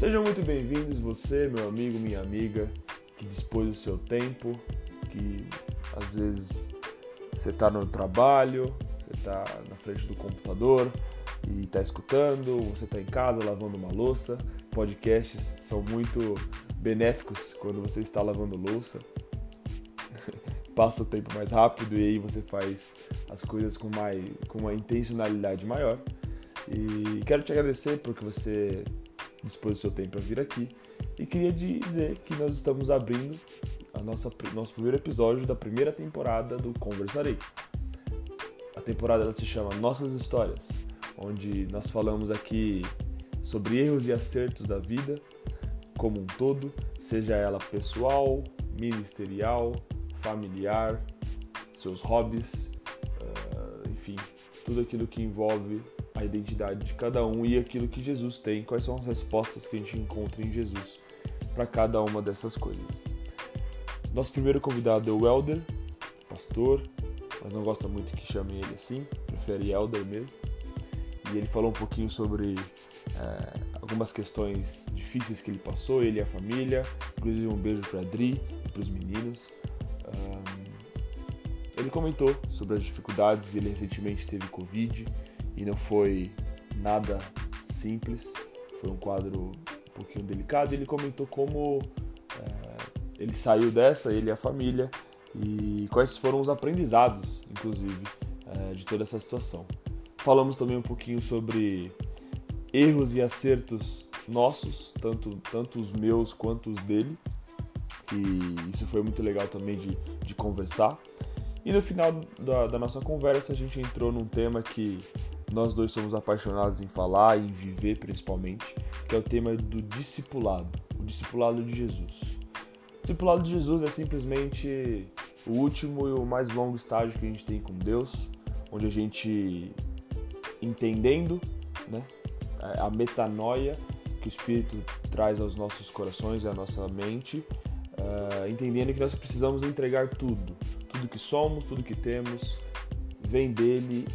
Sejam muito bem-vindos, você, meu amigo, minha amiga, que dispôs do seu tempo, que às vezes você está no trabalho, você está na frente do computador e está escutando, você está em casa lavando uma louça. Podcasts são muito benéficos quando você está lavando louça. Passa o tempo mais rápido e aí você faz as coisas com, mais, com uma intencionalidade maior. E quero te agradecer porque você dispôs do seu tempo para vir aqui. E queria dizer que nós estamos abrindo a nossa, nosso primeiro episódio da primeira temporada do Conversarei. A temporada ela se chama Nossas Histórias, onde nós falamos aqui sobre erros e acertos da vida como um todo, seja ela pessoal, ministerial, familiar, seus hobbies, uh, enfim, tudo aquilo que envolve a identidade de cada um e aquilo que Jesus tem, quais são as respostas que a gente encontra em Jesus para cada uma dessas coisas. Nosso primeiro convidado é o Elder, pastor, mas não gosta muito que chamem ele assim, prefere Elder mesmo. E ele falou um pouquinho sobre é, algumas questões difíceis que ele passou, ele e a família, inclusive um beijo para Adri e para os meninos. Um, ele comentou sobre as dificuldades, ele recentemente teve Covid e não foi nada simples, foi um quadro um pouquinho delicado. Ele comentou como é, ele saiu dessa, ele e a família, e quais foram os aprendizados, inclusive, é, de toda essa situação. Falamos também um pouquinho sobre erros e acertos nossos, tanto, tanto os meus quanto os dele, e isso foi muito legal também de, de conversar. E no final da, da nossa conversa a gente entrou num tema que nós dois somos apaixonados em falar e viver principalmente, que é o tema do discipulado, o discipulado de Jesus. O discipulado de Jesus é simplesmente o último e o mais longo estágio que a gente tem com Deus, onde a gente entendendo, né, a metanoia que o Espírito traz aos nossos corações e à nossa mente, uh, entendendo que nós precisamos entregar tudo, tudo que somos, tudo que temos, vem dele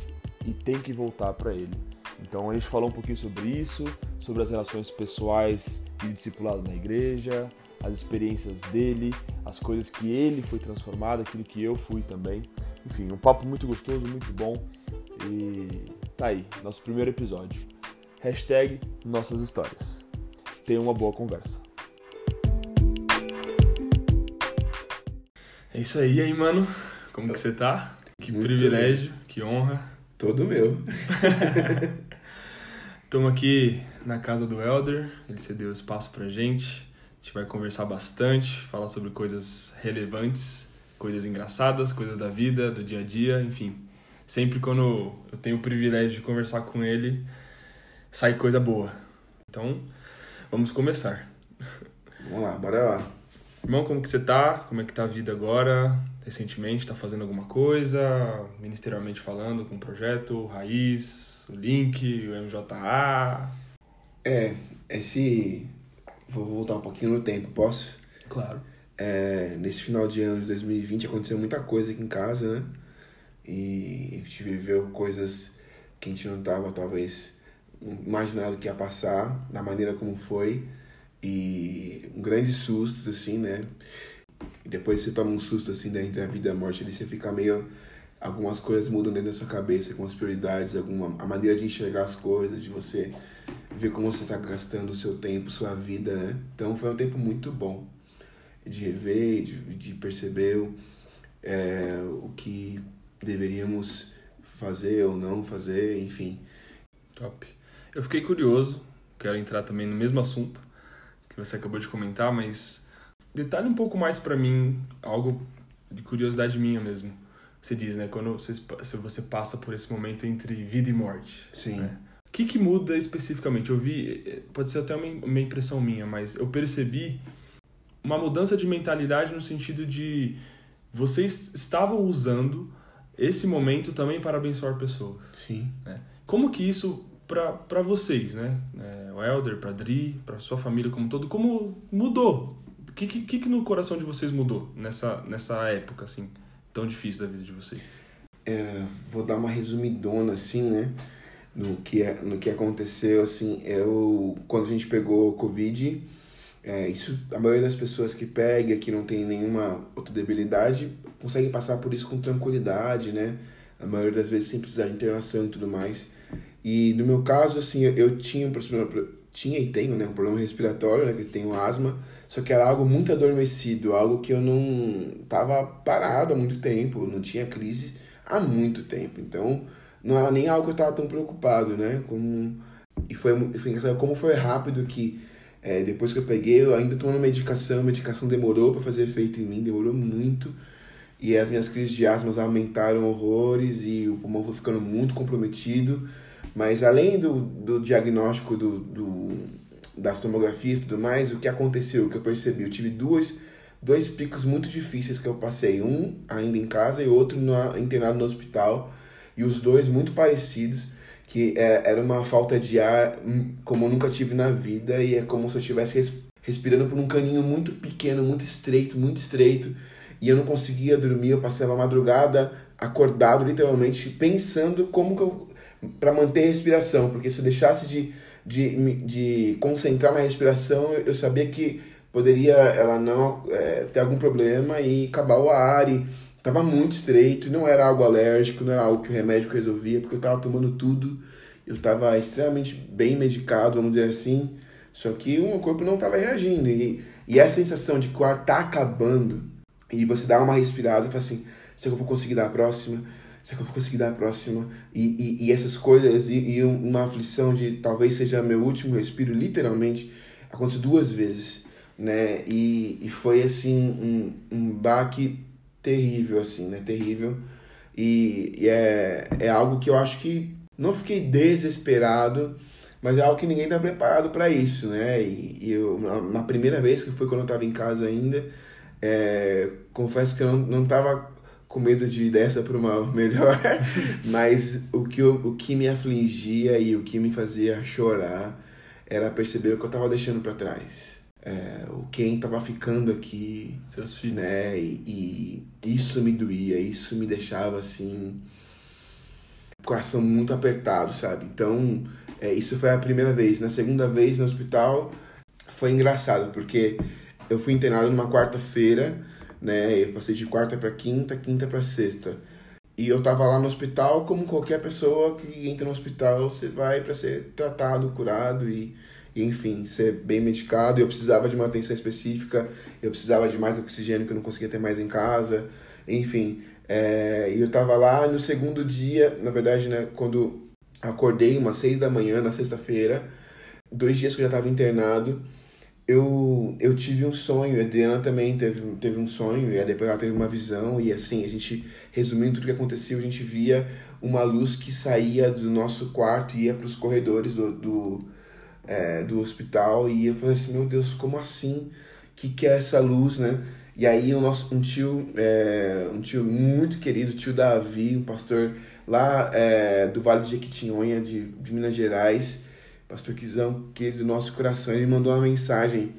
e tem que voltar para ele. Então a gente falou um pouquinho sobre isso, sobre as relações pessoais e discipulado na igreja, as experiências dele, as coisas que ele foi transformado, aquilo que eu fui também. Enfim, um papo muito gostoso, muito bom. E tá aí, nosso primeiro episódio. Hashtag Nossas Histórias. Tenha uma boa conversa. É isso aí, aí, mano. Como que você tá? Que muito privilégio, bem. que honra Todo meu. Estamos aqui na casa do Elder, ele cedeu espaço pra gente. A gente vai conversar bastante, falar sobre coisas relevantes, coisas engraçadas, coisas da vida, do dia a dia, enfim. Sempre quando eu tenho o privilégio de conversar com ele, sai coisa boa. Então, vamos começar. Vamos lá, bora lá. Irmão, como que você tá? Como é que tá a vida agora? Recentemente está fazendo alguma coisa, ministerialmente falando, com o projeto, o Raiz, o Link, o MJA? É, esse. Vou voltar um pouquinho no tempo, posso? Claro. É, nesse final de ano de 2020 aconteceu muita coisa aqui em casa, né? E a gente viveu coisas que a gente não estava, talvez, imaginando que ia passar, da maneira como foi. E um grande susto, assim, né? E depois você toma um susto assim né, entre a vida e a morte, ali você fica meio. Algumas coisas mudam dentro da sua cabeça, com as prioridades, alguma, a maneira de enxergar as coisas, de você ver como você está gastando o seu tempo, sua vida, né? Então foi um tempo muito bom de rever, de, de perceber é, o que deveríamos fazer ou não fazer, enfim. Top. Eu fiquei curioso, quero entrar também no mesmo assunto que você acabou de comentar, mas Detalhe um pouco mais para mim, algo de curiosidade minha mesmo. Você diz, né? Quando você, se você passa por esse momento entre vida e morte. Sim. Né? O que, que muda especificamente? Eu vi, pode ser até uma, uma impressão minha, mas eu percebi uma mudança de mentalidade no sentido de vocês estavam usando esse momento também para abençoar pessoas. Sim. Né? Como que isso para vocês, né? É, o Elder, para Dri, para sua família como todo, como mudou que, que, que no coração de vocês mudou nessa, nessa época, assim, tão difícil da vida de vocês? É, vou dar uma resumidona, assim, né? no que, é, no que aconteceu, assim, eu, quando a gente pegou Covid, é, isso, a maioria das pessoas que pega, que não tem nenhuma outra debilidade, consegue passar por isso com tranquilidade, né? A maioria das vezes sem precisar de internação e tudo mais. E no meu caso, assim, eu, eu tinha, tinha e tenho, né, um problema respiratório, né, que tenho asma, só que era algo muito adormecido, algo que eu não tava parado há muito tempo, não tinha crise há muito tempo. Então, não era nem algo que eu estava tão preocupado, né? Como, e foi, foi engraçado como foi rápido que é, depois que eu peguei, eu ainda tomando medicação, a medicação demorou para fazer efeito em mim, demorou muito. E as minhas crises de asma aumentaram horrores e o pulmão foi ficando muito comprometido. Mas além do, do diagnóstico do, do, das tomografias e tudo mais, o que aconteceu, o que eu percebi, eu tive duas, dois picos muito difíceis que eu passei. Um ainda em casa e outro no, internado no hospital. E os dois muito parecidos, que é, era uma falta de ar hum, como eu nunca tive na vida e é como se eu estivesse res, respirando por um caninho muito pequeno, muito estreito, muito estreito. E eu não conseguia dormir, eu passava a madrugada acordado literalmente pensando como que eu para manter a respiração, porque se eu deixasse de, de, de concentrar na respiração, eu sabia que poderia ela não é, ter algum problema e acabar o ar e Tava muito estreito, não era algo alérgico, não era algo que o remédio resolvia, porque eu tava tomando tudo, eu tava extremamente bem medicado, vamos dizer assim, só que o meu corpo não tava reagindo. E, e essa sensação de que o ar tá acabando, e você dá uma respirada e fala assim, será que eu vou conseguir dar a próxima? Será que eu vou conseguir dar a próxima? E, e, e essas coisas, e, e, uma aflição de talvez seja meu último respiro, literalmente, aconteceu duas vezes, né? E, e foi assim, um, um baque terrível, assim, né? Terrível. E, e, é, é algo que eu acho que não fiquei desesperado, mas é algo que ninguém tá preparado para isso, né? E, e eu, na, primeira vez, que foi quando eu tava em casa ainda, é, confesso que eu não, não tava com medo de ir dessa para uma melhor, mas o que, eu, o que me afligia e o que me fazia chorar era perceber o que eu tava deixando para trás é, o quem estava ficando aqui. Seus filhos. Né? E, e, isso me doía, isso me deixava assim. Coração muito apertado, sabe? Então, é, isso foi a primeira vez. Na segunda vez no hospital foi engraçado, porque eu fui internado numa quarta-feira, né? Eu passei de quarta para quinta, quinta para sexta. E eu tava lá no hospital, como qualquer pessoa que entra no hospital, você vai para ser tratado, curado e e, enfim, ser bem medicado. Eu precisava de uma atenção específica, eu precisava de mais oxigênio que eu não conseguia ter mais em casa, enfim. É, e eu tava lá no segundo dia, na verdade, né, quando acordei umas seis da manhã na sexta-feira, dois dias que eu já estava internado, eu, eu tive um sonho, a Adriana também teve, teve um sonho, e depois ela teve uma visão, e assim, a gente, resumindo tudo que aconteceu, a gente via uma luz que saía do nosso quarto e ia para os corredores do, do, é, do hospital e eu falei assim, meu Deus, como assim? que que é essa luz, né? E aí o nosso um tio, é, um tio muito querido, tio Davi, um pastor lá é, do Vale de Jequitinhonha, de, de Minas Gerais, pastor Quizão, querido do nosso coração, ele mandou uma mensagem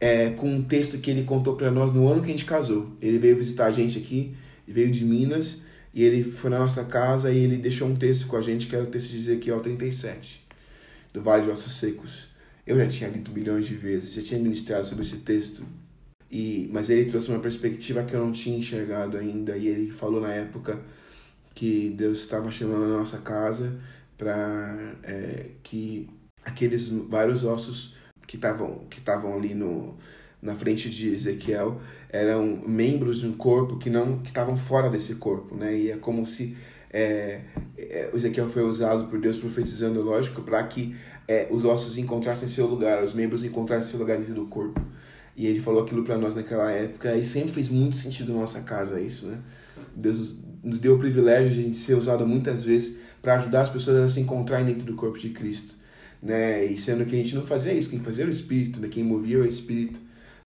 é, com um texto que ele contou para nós no ano que a gente casou. Ele veio visitar a gente aqui, veio de Minas, e ele foi na nossa casa e ele deixou um texto com a gente, que era o texto de Ezequiel 37 do Vale de Ossos Secos. Eu já tinha lido milhões de vezes, já tinha ministrado sobre esse texto, e mas ele trouxe uma perspectiva que eu não tinha enxergado ainda, e ele falou na época que Deus estava chamando a nossa casa para é, que aqueles vários ossos que estavam que estavam ali no na frente de Ezequiel eram membros de um corpo que não que estavam fora desse corpo, né? E é como se é, é, Ezequiel foi usado por Deus profetizando, lógico, para que é, os ossos encontrassem seu lugar, os membros encontrassem seu lugar dentro do corpo. E ele falou aquilo para nós naquela época e sempre fez muito sentido na nossa casa isso, né? Deus nos deu o privilégio de a gente ser usado muitas vezes para ajudar as pessoas a se encontrarem dentro do corpo de Cristo, né? E sendo que a gente não fazia isso, quem fazia era o Espírito, né? Quem movia era o Espírito.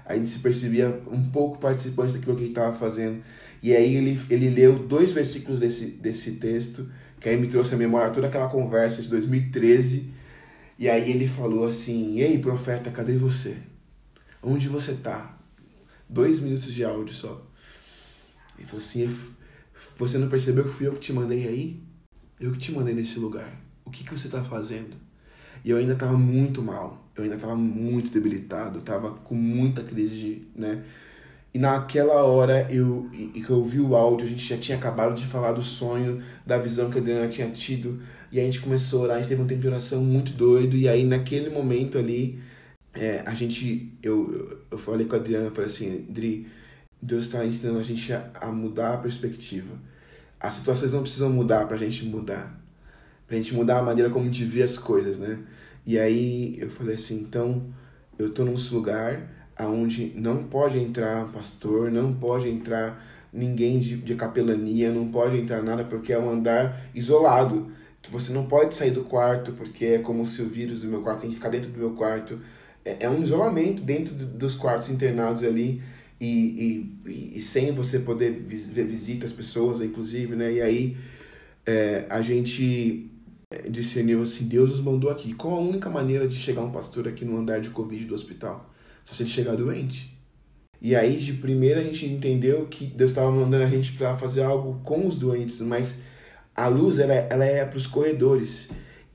A gente se percebia um pouco participante daquilo que ele estava fazendo. E aí ele, ele leu dois versículos desse, desse texto, que aí me trouxe a memória toda aquela conversa de 2013. E aí ele falou assim: Ei, profeta, cadê você? Onde você tá? Dois minutos de áudio só. Ele falou assim: Você não percebeu que fui eu que te mandei aí? Eu que te mandei nesse lugar. o que, que você está fazendo? E eu ainda estava muito mal, eu ainda estava muito debilitado, estava com muita crise, de, né? E naquela hora eu que eu vi o áudio, a gente já tinha acabado de falar do sonho, da visão que a Adriana tinha tido, e a gente começou a orar, a gente teve um tempo de oração muito doido, e aí naquele momento ali, é, a gente, eu, eu falei com a Adriana, eu falei assim, Adri, Deus está ensinando a gente a, a mudar a perspectiva. As situações não precisam mudar para a gente mudar, para a gente mudar a maneira como a gente vê as coisas, né? E aí eu falei assim, então eu tô num lugar aonde não pode entrar pastor, não pode entrar ninguém de, de capelania, não pode entrar nada porque é um andar isolado. Você não pode sair do quarto porque é como se o vírus do meu quarto tem que ficar dentro do meu quarto. É, é um isolamento dentro do, dos quartos internados ali e, e, e, sem você poder ver visita às pessoas, inclusive, né? E aí é, a gente discerniu assim, Deus nos mandou aqui. Qual a única maneira de chegar um pastor aqui no andar de Covid do hospital? Se você chegar doente. E aí, de primeira, a gente entendeu que Deus estava mandando a gente para fazer algo com os doentes, mas a luz, ela, ela é para os corredores.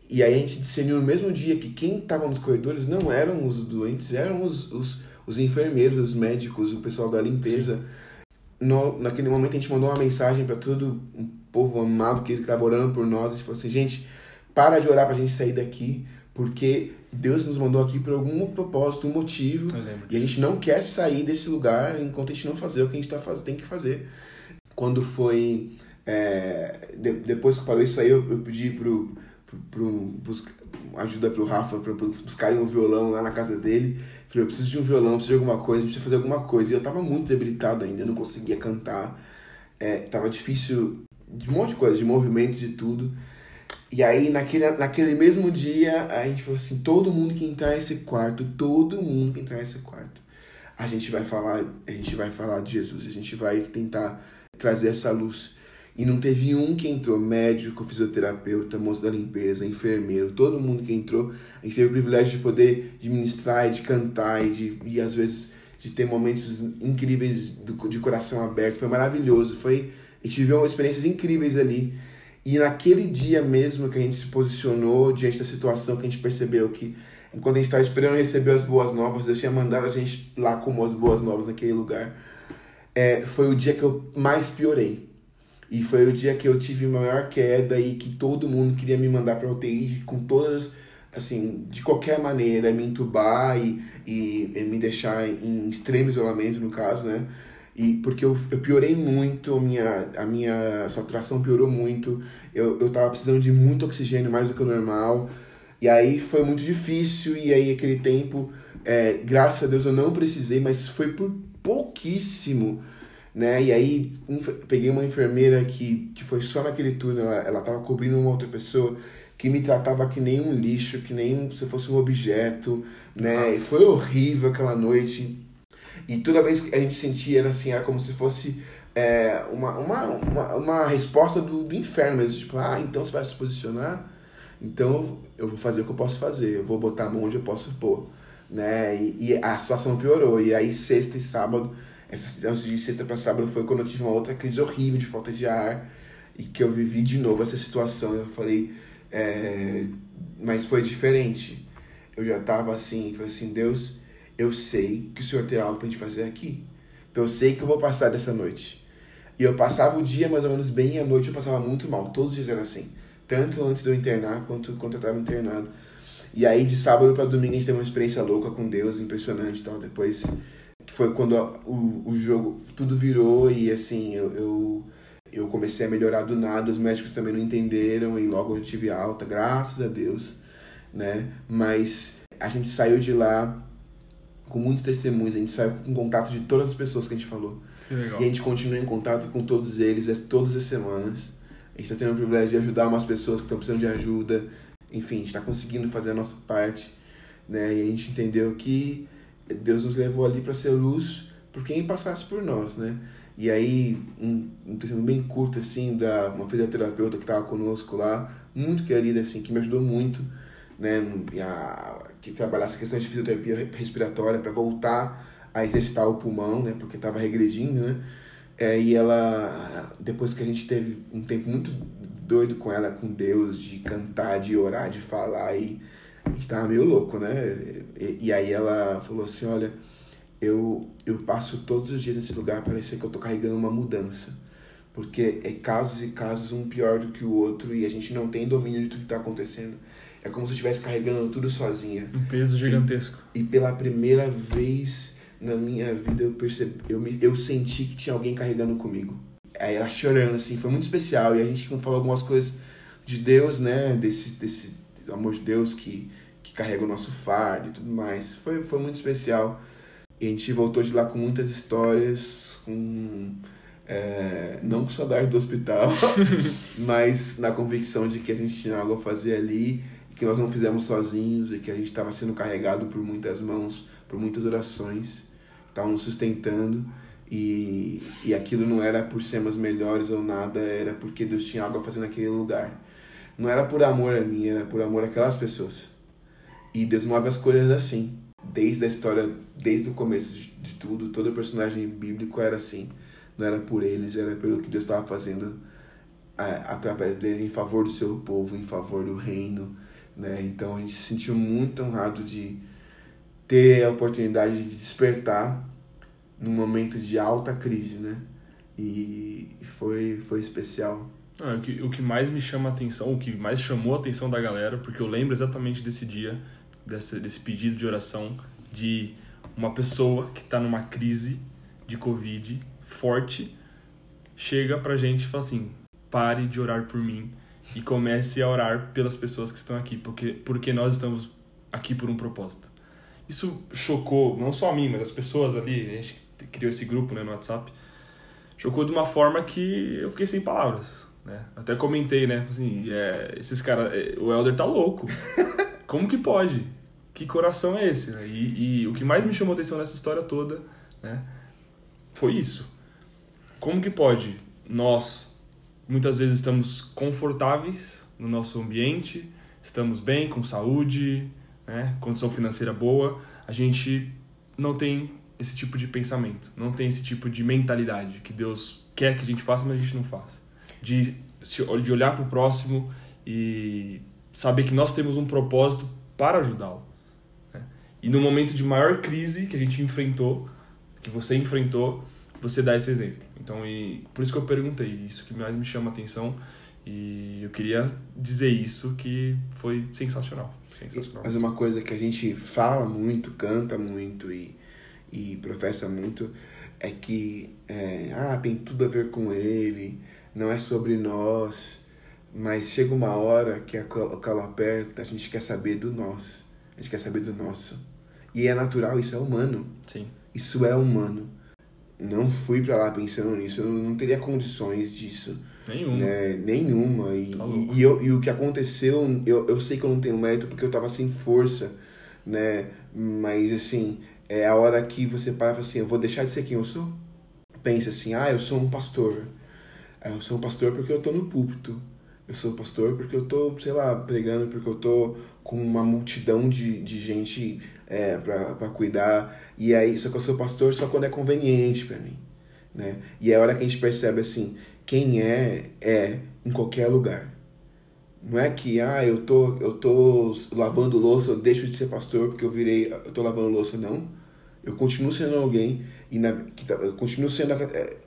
E aí a gente discerniu no mesmo dia que quem estava nos corredores não eram os doentes, eram os, os, os enfermeiros, os médicos, o pessoal da limpeza. No, naquele momento a gente mandou uma mensagem para todo o povo amado que estava orando por nós. A gente falou assim, gente, para de orar para a gente sair daqui, porque Deus nos mandou aqui por algum propósito, um motivo, e a gente não quer sair desse lugar enquanto a gente não fazer o que a gente tá faz, tem que fazer. Quando foi. É, de, depois que falou isso aí, eu, eu pedi pro, pro, pro busca, ajuda pro Rafa para buscarem um violão lá na casa dele. Falei, eu preciso de um violão, preciso de alguma coisa, precisa fazer alguma coisa. E eu tava muito debilitado ainda, não conseguia cantar. É, tava difícil de um monte de coisa, de movimento, de tudo. E aí, naquele, naquele mesmo dia, a gente falou assim: todo mundo que entrar nesse quarto, todo mundo que entrar nesse quarto, a gente vai falar, a gente vai falar de Jesus, a gente vai tentar trazer essa luz. E não teve um que entrou, médico, fisioterapeuta, moço da limpeza, enfermeiro, todo mundo que entrou. A gente teve o privilégio de poder de ministrar, de cantar e, de, e às vezes de ter momentos incríveis do, de coração aberto. Foi maravilhoso. Foi, a gente viveu experiências incríveis ali. E naquele dia mesmo que a gente se posicionou diante da situação, que a gente percebeu que enquanto a gente estava esperando receber as boas novas, Deus tinha mandado a gente lá como as boas novas naquele lugar. É, foi o dia que eu mais piorei. E foi o dia que eu tive maior queda e que todo mundo queria me mandar para UTI com todas, assim, de qualquer maneira, me entubar e, e, e me deixar em extremo isolamento, no caso, né? E porque eu, eu piorei muito, a minha, a minha saturação piorou muito, eu, eu tava precisando de muito oxigênio, mais do que o normal. E aí foi muito difícil, e aí aquele tempo, é, graças a Deus eu não precisei, mas foi por pouquíssimo, né? E aí peguei uma enfermeira que, que foi só naquele turno, ela, ela tava cobrindo uma outra pessoa que me tratava que nem um lixo, que nem um, se fosse um objeto, né? E foi horrível aquela noite. E toda vez que a gente sentia, era assim, era como se fosse é, uma, uma, uma, uma, resposta do, do inferno mesmo. Tipo, ah, então você vai se posicionar? Então eu vou fazer o que eu posso fazer, eu vou botar a mão onde eu posso pôr. Né? E, e a situação piorou. E aí, sexta e sábado, essa de sexta para sábado foi quando eu tive uma outra crise horrível de falta de ar e que eu vivi de novo essa situação. Eu falei, é, mas foi diferente. Eu já tava assim, falei assim, Deus, eu sei que o Senhor tem algo para gente fazer aqui. Então eu sei que eu vou passar dessa noite. E eu passava o dia mais ou menos bem e a noite eu passava muito mal. Todos os dias era assim. Tanto antes de eu internar quanto quando eu estava internado. E aí de sábado para domingo a gente teve uma experiência louca com Deus, impressionante e tal. Depois que foi quando o, o jogo tudo virou e assim eu, eu, eu comecei a melhorar do nada. Os médicos também não entenderam e logo eu tive alta, graças a Deus, né? Mas a gente saiu de lá com muitos testemunhos, a gente saiu com contato de todas as pessoas que a gente falou. E a gente continua em contato com todos eles todas as semanas. A gente está tendo o privilégio de ajudar umas pessoas que estão precisando de ajuda. Enfim, a gente está conseguindo fazer a nossa parte. Né? E a gente entendeu que Deus nos levou ali para ser luz por quem passasse por nós, né? E aí, um, um bem curto, assim, da uma fisioterapeuta que estava conosco lá, muito querida, assim, que me ajudou muito, né? A, que trabalhasse a questão de fisioterapia respiratória para voltar a exercitar o pulmão, né? Porque estava regredindo, né? É, e ela, depois que a gente teve um tempo muito doido com ela, com Deus, de cantar, de orar, de falar, e a gente tava meio louco, né? E, e aí ela falou assim: Olha, eu, eu passo todos os dias nesse lugar, parece que eu tô carregando uma mudança. Porque é casos e casos, um pior do que o outro, e a gente não tem domínio de tudo que tá acontecendo. É como se eu estivesse carregando tudo sozinha. Um peso gigantesco. E, e pela primeira vez na minha vida eu percebi, eu, me, eu senti que tinha alguém carregando comigo. Aí ela chorando, assim, foi muito especial. E a gente falou algumas coisas de Deus, né? Desse, desse amor de Deus que, que carrega o nosso fardo e tudo mais. Foi, foi muito especial. E a gente voltou de lá com muitas histórias, com. É, não com saudade do hospital, mas na convicção de que a gente tinha algo a fazer ali, que nós não fizemos sozinhos e que a gente estava sendo carregado por muitas mãos, por muitas orações, estavam nos sustentando e, e aquilo não era por sermos melhores ou nada, era porque Deus tinha algo a fazer naquele lugar. Não era por amor a mim, era por amor àquelas pessoas. E Deus move as coisas assim. Desde a história, desde o começo de, de tudo, todo personagem bíblico era assim. Não era por eles, era pelo que Deus estava fazendo a, através dele em favor do seu povo, em favor do reino. Né? Então a gente se sentiu muito honrado de ter a oportunidade de despertar num momento de alta crise, né? E foi, foi especial. O, que, o que mais me chama a atenção, o que mais chamou a atenção da galera, porque eu lembro exatamente desse dia, desse, desse pedido de oração, de uma pessoa que está numa crise de Covid forte, chega pra gente e fala assim: pare de orar por mim e comece a orar pelas pessoas que estão aqui, porque, porque nós estamos aqui por um propósito. Isso chocou não só a mim, mas as pessoas ali, a gente criou esse grupo né, no WhatsApp, chocou de uma forma que eu fiquei sem palavras. Né? Até comentei, né? Assim, é, esses caras, é, o Elder tá louco. Como que pode? Que coração é esse? Né? E, e o que mais me chamou a atenção nessa história toda né, foi isso. Como que pode nós, muitas vezes, estamos confortáveis no nosso ambiente, estamos bem, com saúde, né, condição financeira boa, a gente não tem esse tipo de pensamento, não tem esse tipo de mentalidade que Deus quer que a gente faça, mas a gente não faz. De, de olhar para o próximo e saber que nós temos um propósito para ajudá-lo. Né? E no momento de maior crise que a gente enfrentou, que você enfrentou, você dá esse exemplo. Então, e, por isso que eu perguntei, isso que mais me chama a atenção. E eu queria dizer isso que foi sensacional. sensacional. Mas uma coisa que a gente fala muito, canta muito e e professa muito é que é, ah, tem tudo a ver com ele, não é sobre nós, mas chega uma hora que a calo aperta, a gente quer saber do nós, a gente quer saber do nosso. E é natural, isso é humano. Sim. Isso é humano. Não fui para lá pensando nisso, eu não teria condições disso. Nenhuma. Né? Nenhuma. E, tá e, e, eu, e o que aconteceu, eu, eu sei que eu não tenho mérito porque eu tava sem força, né? Mas assim, é a hora que você para e fala assim, eu vou deixar de ser quem eu sou? Pensa assim, ah, eu sou um pastor. Ah, eu sou pastor porque eu tô no púlpito. Eu sou pastor porque eu tô, sei lá, pregando, porque eu tô com uma multidão de, de gente é, para cuidar. E aí, só que eu sou pastor só quando é conveniente para mim. Né? E é a hora que a gente percebe assim, quem é, é em qualquer lugar. Não é que, ah, eu tô, eu tô lavando louça, eu deixo de ser pastor porque eu virei, eu tô lavando louça. Não. Eu continuo sendo alguém e na, que tá, eu continuo sendo a,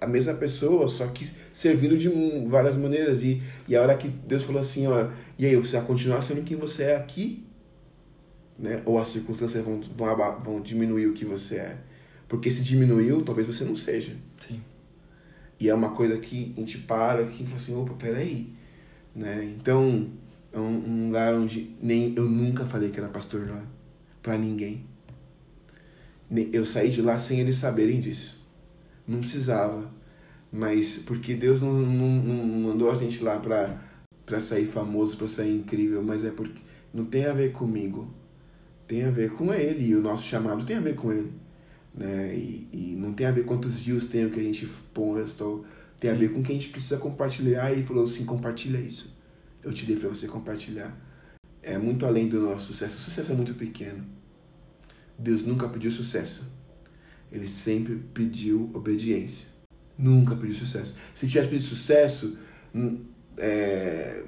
a, mesma pessoa, só que servindo de várias maneiras. E, e a hora que Deus falou assim, ó, e aí, você vai continuar sendo quem você é aqui? Né? Ou as circunstâncias vão, vão, vão diminuir o que você é? Porque se diminuiu, talvez você não seja. Sim. E é uma coisa que a gente para, que fala assim, opa, peraí né? Então, é um, um lugar onde nem eu nunca falei que era pastor lá para ninguém. Eu saí de lá sem eles saberem disso. Não precisava. Mas porque Deus não, não, não mandou a gente lá para para sair famoso, para sair incrível, mas é porque não tem a ver comigo. Tem a ver com ele e o nosso chamado tem a ver com ele. Né? E, e não tem a ver quantos views tem o que a gente posta tem Sim. a ver com que a gente precisa compartilhar e falou assim, compartilha isso. Eu te dei para você compartilhar. É muito além do nosso sucesso. O sucesso é muito pequeno. Deus nunca pediu sucesso. Ele sempre pediu obediência. Nunca pediu sucesso. Se tivesse pedido sucesso, hum, é,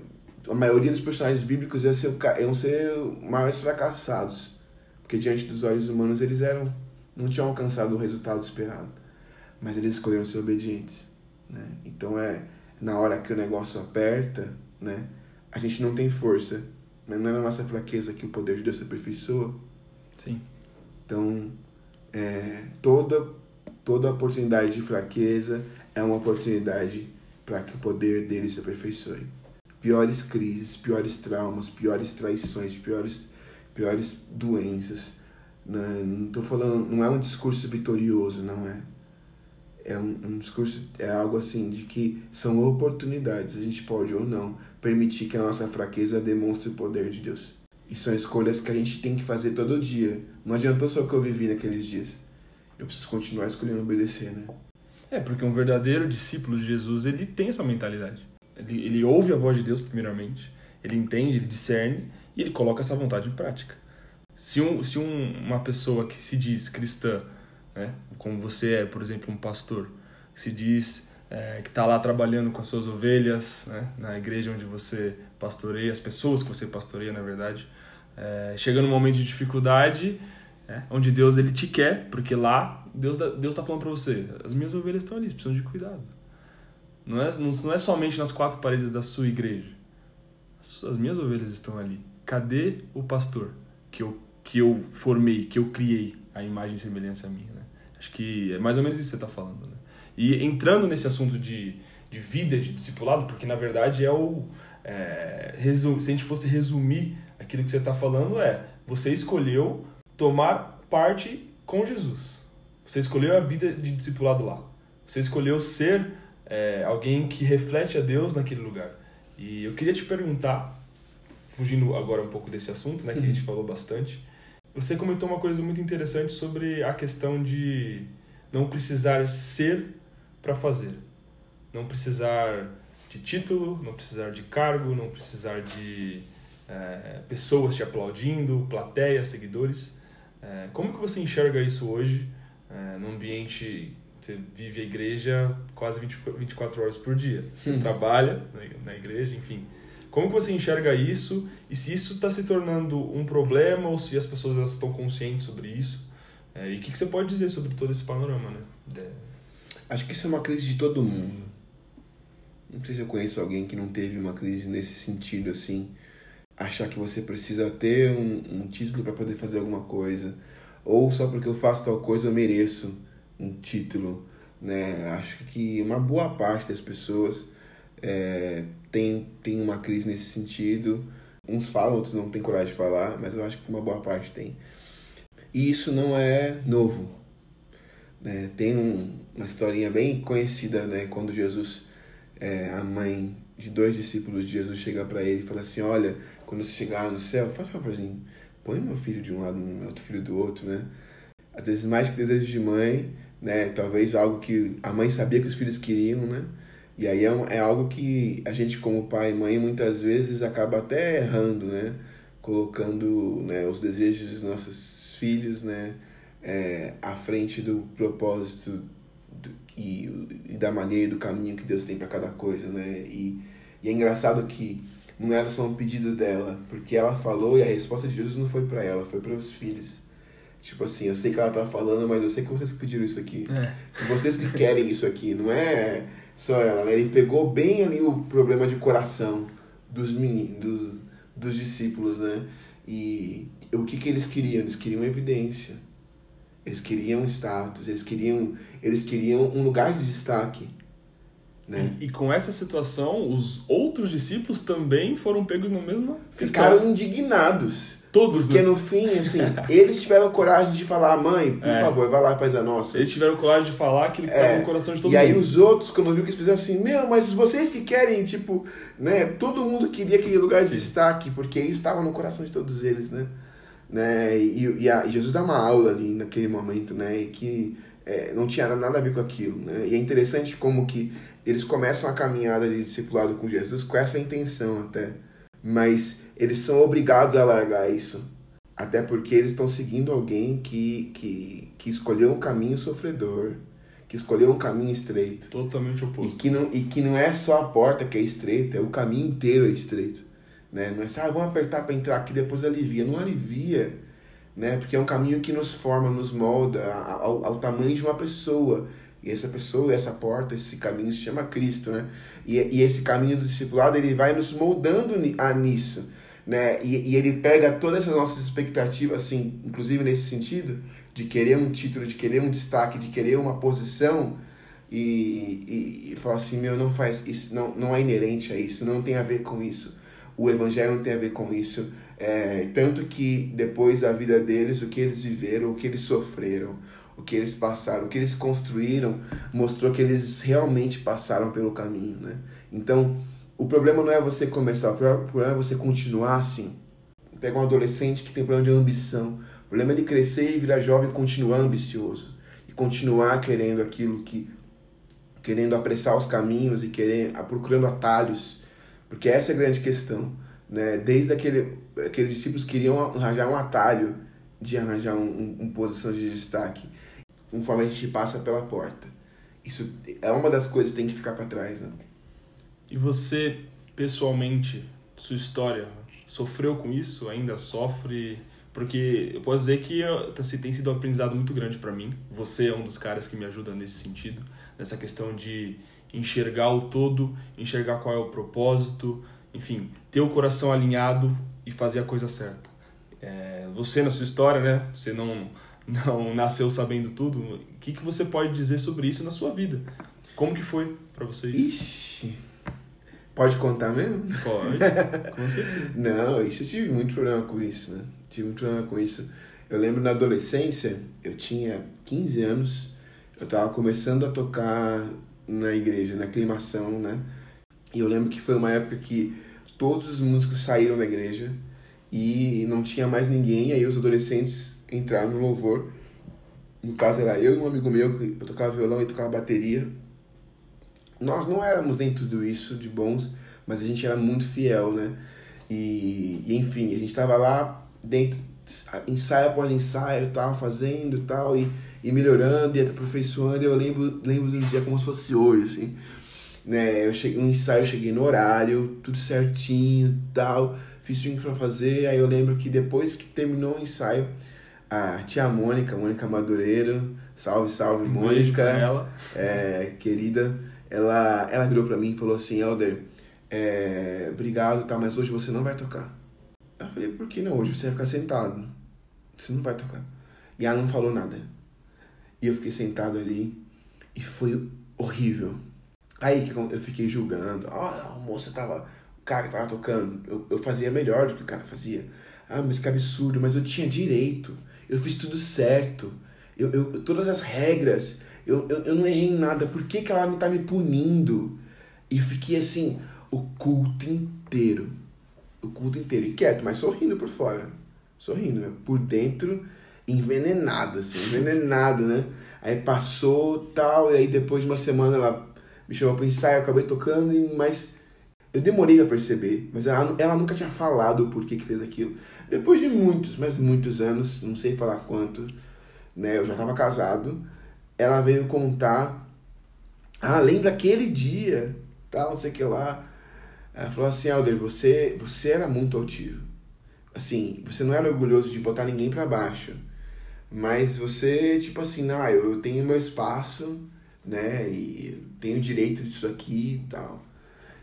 a maioria dos personagens bíblicos iam ser, iam ser maiores fracassados. Porque diante dos olhos humanos eles eram não tinham alcançado o resultado esperado. Mas eles escolheram ser obedientes. Né? Então é na hora que o negócio aperta, né? a gente não tem força. Mas não é na nossa fraqueza que o poder de Deus se aperfeiçoa. Sim. Então, é, toda toda oportunidade de fraqueza é uma oportunidade para que o poder dele se aperfeiçoe. Piores crises, piores traumas, piores traições, piores, piores doenças. Né? Não estou falando, não é um discurso vitorioso, não é. É um, um discurso, é algo assim de que são oportunidades. A gente pode ou não permitir que a nossa fraqueza demonstre o poder de Deus. E são escolhas que a gente tem que fazer todo dia. Não adiantou só o que eu vivi naqueles dias eu preciso continuar escolhendo obedecer, né? É, porque um verdadeiro discípulo de Jesus, ele tem essa mentalidade. Ele, ele ouve a voz de Deus, primeiramente, ele entende, ele discerne e ele coloca essa vontade em prática. Se, um, se um, uma pessoa que se diz cristã, né, como você é, por exemplo, um pastor, se diz é, que está lá trabalhando com as suas ovelhas, né, na igreja onde você pastoreia, as pessoas que você pastoreia, na verdade, é, chega num momento de dificuldade, né? Onde Deus ele te quer, porque lá Deus Deus está falando para você, as minhas ovelhas estão ali, precisam de cuidado. Não é, não, não é somente nas quatro paredes da sua igreja. As, as minhas ovelhas estão ali. Cadê o pastor que eu, que eu formei, que eu criei a imagem e semelhança minha? Né? Acho que é mais ou menos isso que você está falando. Né? E entrando nesse assunto de, de vida, de discipulado, porque na verdade é o. É, resum, se a gente fosse resumir aquilo que você está falando, é você escolheu tomar parte com Jesus. Você escolheu a vida de discipulado lá. Você escolheu ser é, alguém que reflete a Deus naquele lugar. E eu queria te perguntar, fugindo agora um pouco desse assunto, né, que a gente falou bastante, você comentou uma coisa muito interessante sobre a questão de não precisar ser para fazer. Não precisar de título, não precisar de cargo, não precisar de é, pessoas te aplaudindo, plateia, seguidores. É, como que você enxerga isso hoje, é, no ambiente você vive a igreja quase 20, 24 horas por dia. Você hum. trabalha na igreja, enfim. Como que você enxerga isso e se isso está se tornando um problema ou se as pessoas estão conscientes sobre isso? É, e o que, que, você pode dizer sobre todo esse panorama, né? De... Acho que isso é uma crise de todo mundo. Não sei se eu conheço alguém que não teve uma crise nesse sentido assim achar que você precisa ter um, um título para poder fazer alguma coisa, ou só porque eu faço tal coisa eu mereço um título, né? Acho que uma boa parte das pessoas é, tem, tem uma crise nesse sentido. Uns falam, outros não têm coragem de falar, mas eu acho que uma boa parte tem. E isso não é novo. Né? Tem um, uma historinha bem conhecida, né? Quando Jesus, é, a mãe de dois discípulos de Jesus chega para ele e fala assim, olha, quando você chegar no céu, faz um favorzinho, põe meu filho de um lado, meu outro filho do outro, né? Às vezes mais que desejos de mãe, né? Talvez algo que a mãe sabia que os filhos queriam, né? E aí é, é algo que a gente como pai e mãe muitas vezes acaba até errando, né? Colocando né, os desejos dos nossos filhos, né? É, à frente do propósito do, e, e da maneira e do caminho que Deus tem para cada coisa, né? E, e é engraçado que não era só um pedido dela, porque ela falou e a resposta de Jesus não foi para ela, foi para os filhos. Tipo assim, eu sei que ela tá falando, mas eu sei que vocês que pediram isso aqui. É. Que vocês que querem isso aqui, não é só ela, né? Ele pegou bem ali o problema de coração dos meninos, do, dos discípulos, né? E o que que eles queriam? Eles queriam evidência. Eles queriam status, eles queriam, eles queriam um lugar de destaque. Né? E, e, com essa situação, os outros discípulos também foram pegos na mesma Ficaram questão. indignados. Todos, Porque né? no fim, assim, eles tiveram coragem de falar, mãe, por é. favor, vai lá e faz a nossa. Eles tiveram coragem de falar aquilo que estava é. no coração de todo e mundo. E aí os outros, quando viu que eles fizeram assim, meu, mas vocês que querem, tipo, né? Todo mundo queria aquele lugar de destaque, porque isso estava no coração de todos eles, né? né? E, e, a, e Jesus dá uma aula ali naquele momento, né? E que é, não tinha nada a ver com aquilo, né? E é interessante como que eles começam a caminhada de discipulado com Jesus com essa intenção até. Mas eles são obrigados a largar isso. Até porque eles estão seguindo alguém que, que, que escolheu um caminho sofredor, que escolheu um caminho estreito. Totalmente E oposto. que, não, e que não é só a porta que é estreita, é o caminho inteiro é estreito. Né? Não é só, ah, vamos apertar para entrar aqui, depois alivia. Não alivia, né? porque é um caminho que nos forma, nos molda ao, ao tamanho de uma pessoa. E essa pessoa, essa porta, esse caminho se chama Cristo. Né? E, e esse caminho do discipulado, ele vai nos moldando a nisso. Né? E, e ele pega todas essas nossas expectativas, assim, inclusive nesse sentido, de querer um título, de querer um destaque, de querer uma posição, e, e, e assim, meu, não faz isso, não, não é inerente a isso, não tem a ver com isso. O evangelho não tem a ver com isso. É, tanto que depois da vida deles, o que eles viveram, o que eles sofreram, o que eles passaram, o que eles construíram, mostrou que eles realmente passaram pelo caminho, né? Então, o problema não é você começar, o problema é você continuar assim. Pega um adolescente que tem problema de ambição. O problema é ele crescer e virar jovem e continuar ambicioso. E continuar querendo aquilo que. querendo apressar os caminhos e querer, procurando atalhos. Porque essa é a grande questão. Né? Desde aquele, aqueles discípulos queriam arranjar um atalho de arranjar um, um, posição de destaque, conforme a gente passa pela porta. Isso é uma das coisas que tem que ficar para trás. Né? E você, pessoalmente, sua história, sofreu com isso? Ainda sofre? Porque eu posso dizer que assim, tem sido um aprendizado muito grande para mim. Você é um dos caras que me ajuda nesse sentido, nessa questão de enxergar o todo, enxergar qual é o propósito, enfim, ter o coração alinhado e fazer a coisa certa. É, você, na sua história, né? Você não, não nasceu sabendo tudo. O que, que você pode dizer sobre isso na sua vida? Como que foi para você isso? Ixi, pode contar mesmo? Pode, com certeza. Não, isso eu tive muito problema com isso, né? Tive muito problema com isso. Eu lembro na adolescência, eu tinha 15 anos, eu tava começando a tocar na igreja, na aclimação, né? E eu lembro que foi uma época que todos os músicos saíram da igreja e não tinha mais ninguém, aí os adolescentes entraram no louvor. No caso era eu e um amigo meu, que eu tocava violão e tocava bateria. Nós não éramos nem tudo isso de bons, mas a gente era muito fiel, né? E, e enfim, a gente tava lá dentro, ensaio após ensaio, tava fazendo tal, e, e melhorando e aperfeiçoando. Eu lembro, lembro do dia como se fosse hoje, assim. Né? Eu cheguei, um ensaio, eu cheguei no horário, tudo certinho tal, fiz tudo pra fazer. Aí eu lembro que depois que terminou o ensaio, a tia Mônica, Mônica Madureiro, salve, salve, Um Mônica, ela. é, querida, ela, ela virou pra mim e falou assim, Elder, é, obrigado, tá, mas hoje você não vai tocar. Eu falei, por que não? Hoje você vai ficar sentado. Você não vai tocar. E ela não falou nada. E eu fiquei sentado ali e foi horrível. Aí que eu fiquei julgando. Ah, o moço tava. O cara tava tocando, eu, eu fazia melhor do que o cara fazia. Ah, mas que absurdo, mas eu tinha direito. Eu fiz tudo certo. Eu, eu, todas as regras. Eu, eu, eu não errei em nada. Por que, que ela tá me punindo? E fiquei assim, o culto inteiro. O culto inteiro. E quieto, mas sorrindo por fora. Sorrindo, né? Por dentro, envenenado, assim, envenenado, né? Aí passou tal, e aí depois de uma semana ela me chamou pro ensaio, eu acabei tocando, mas eu demorei a perceber. Mas ela, ela nunca tinha falado o porquê que fez aquilo. Depois de muitos, mas muitos anos, não sei falar quanto, né? Eu já tava casado. Ela veio contar. Ah, lembra aquele dia, tal, não sei o que lá. Ela falou assim, Alder, você, você era muito altivo. Assim, você não era orgulhoso de botar ninguém pra baixo. Mas você, tipo assim, ah, eu, eu tenho meu espaço, né? E tenho direito disso aqui e tal.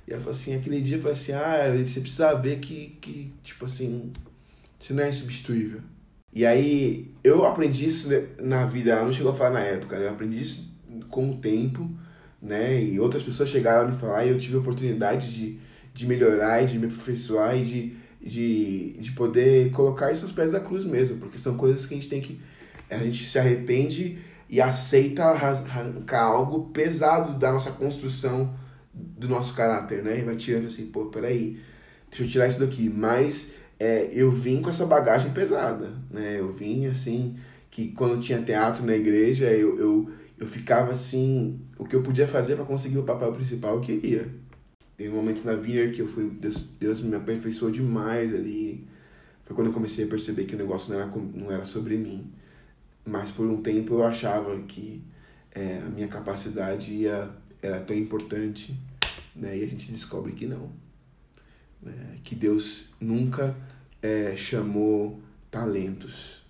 E ela falou assim, aquele dia eu falei assim, ah, você precisa ver que, que tipo assim, você não é insubstituível. E aí, eu aprendi isso né, na vida, ela não chegou a falar na época, né? Eu aprendi isso com o tempo, né? E outras pessoas chegaram a me falar e eu tive a oportunidade de, de melhorar e de me aperfeiçoar e de, de, de poder colocar isso aos pés da cruz mesmo, porque são coisas que a gente tem que. A gente se arrepende e aceita arrancar algo pesado da nossa construção do nosso caráter, né? E vai tirando assim, pô, peraí, deixa eu tirar isso daqui. Mas é, eu vim com essa bagagem pesada, né? Eu vim assim, que quando tinha teatro na igreja, eu, eu, eu ficava assim, o que eu podia fazer para conseguir o papel principal eu queria. Teve um momento na Vineyard que eu fui, Deus, Deus me aperfeiçoou demais ali. Foi quando eu comecei a perceber que o negócio não era, não era sobre mim. Mas por um tempo eu achava que é, a minha capacidade ia, era tão importante, né? E a gente descobre que não. Né? Que Deus nunca é, chamou talentos.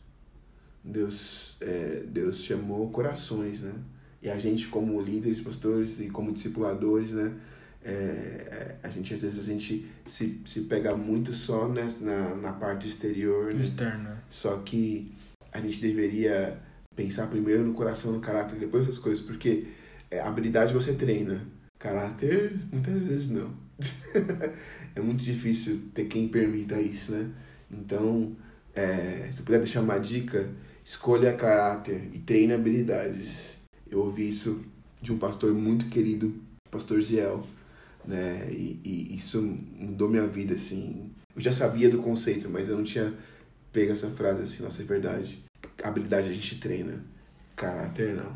Deus, é, Deus chamou corações, né? E a gente como líderes, pastores e como discipuladores, né? É, a gente às vezes a gente se, se pega muito só né, na, na parte exterior, né? Externa. Só que a gente deveria pensar primeiro no coração, no caráter, depois essas coisas, porque é, habilidade você treina, caráter muitas vezes não. é muito difícil ter quem permita isso, né? Então, é, se eu puder deixar uma dica, escolha caráter e treine habilidades. Eu ouvi isso de um pastor muito querido, pastor Ziel, né? E, e isso mudou minha vida, assim. Eu já sabia do conceito, mas eu não tinha pego essa frase assim, nossa, é verdade. Habilidade a gente treina, caráter não.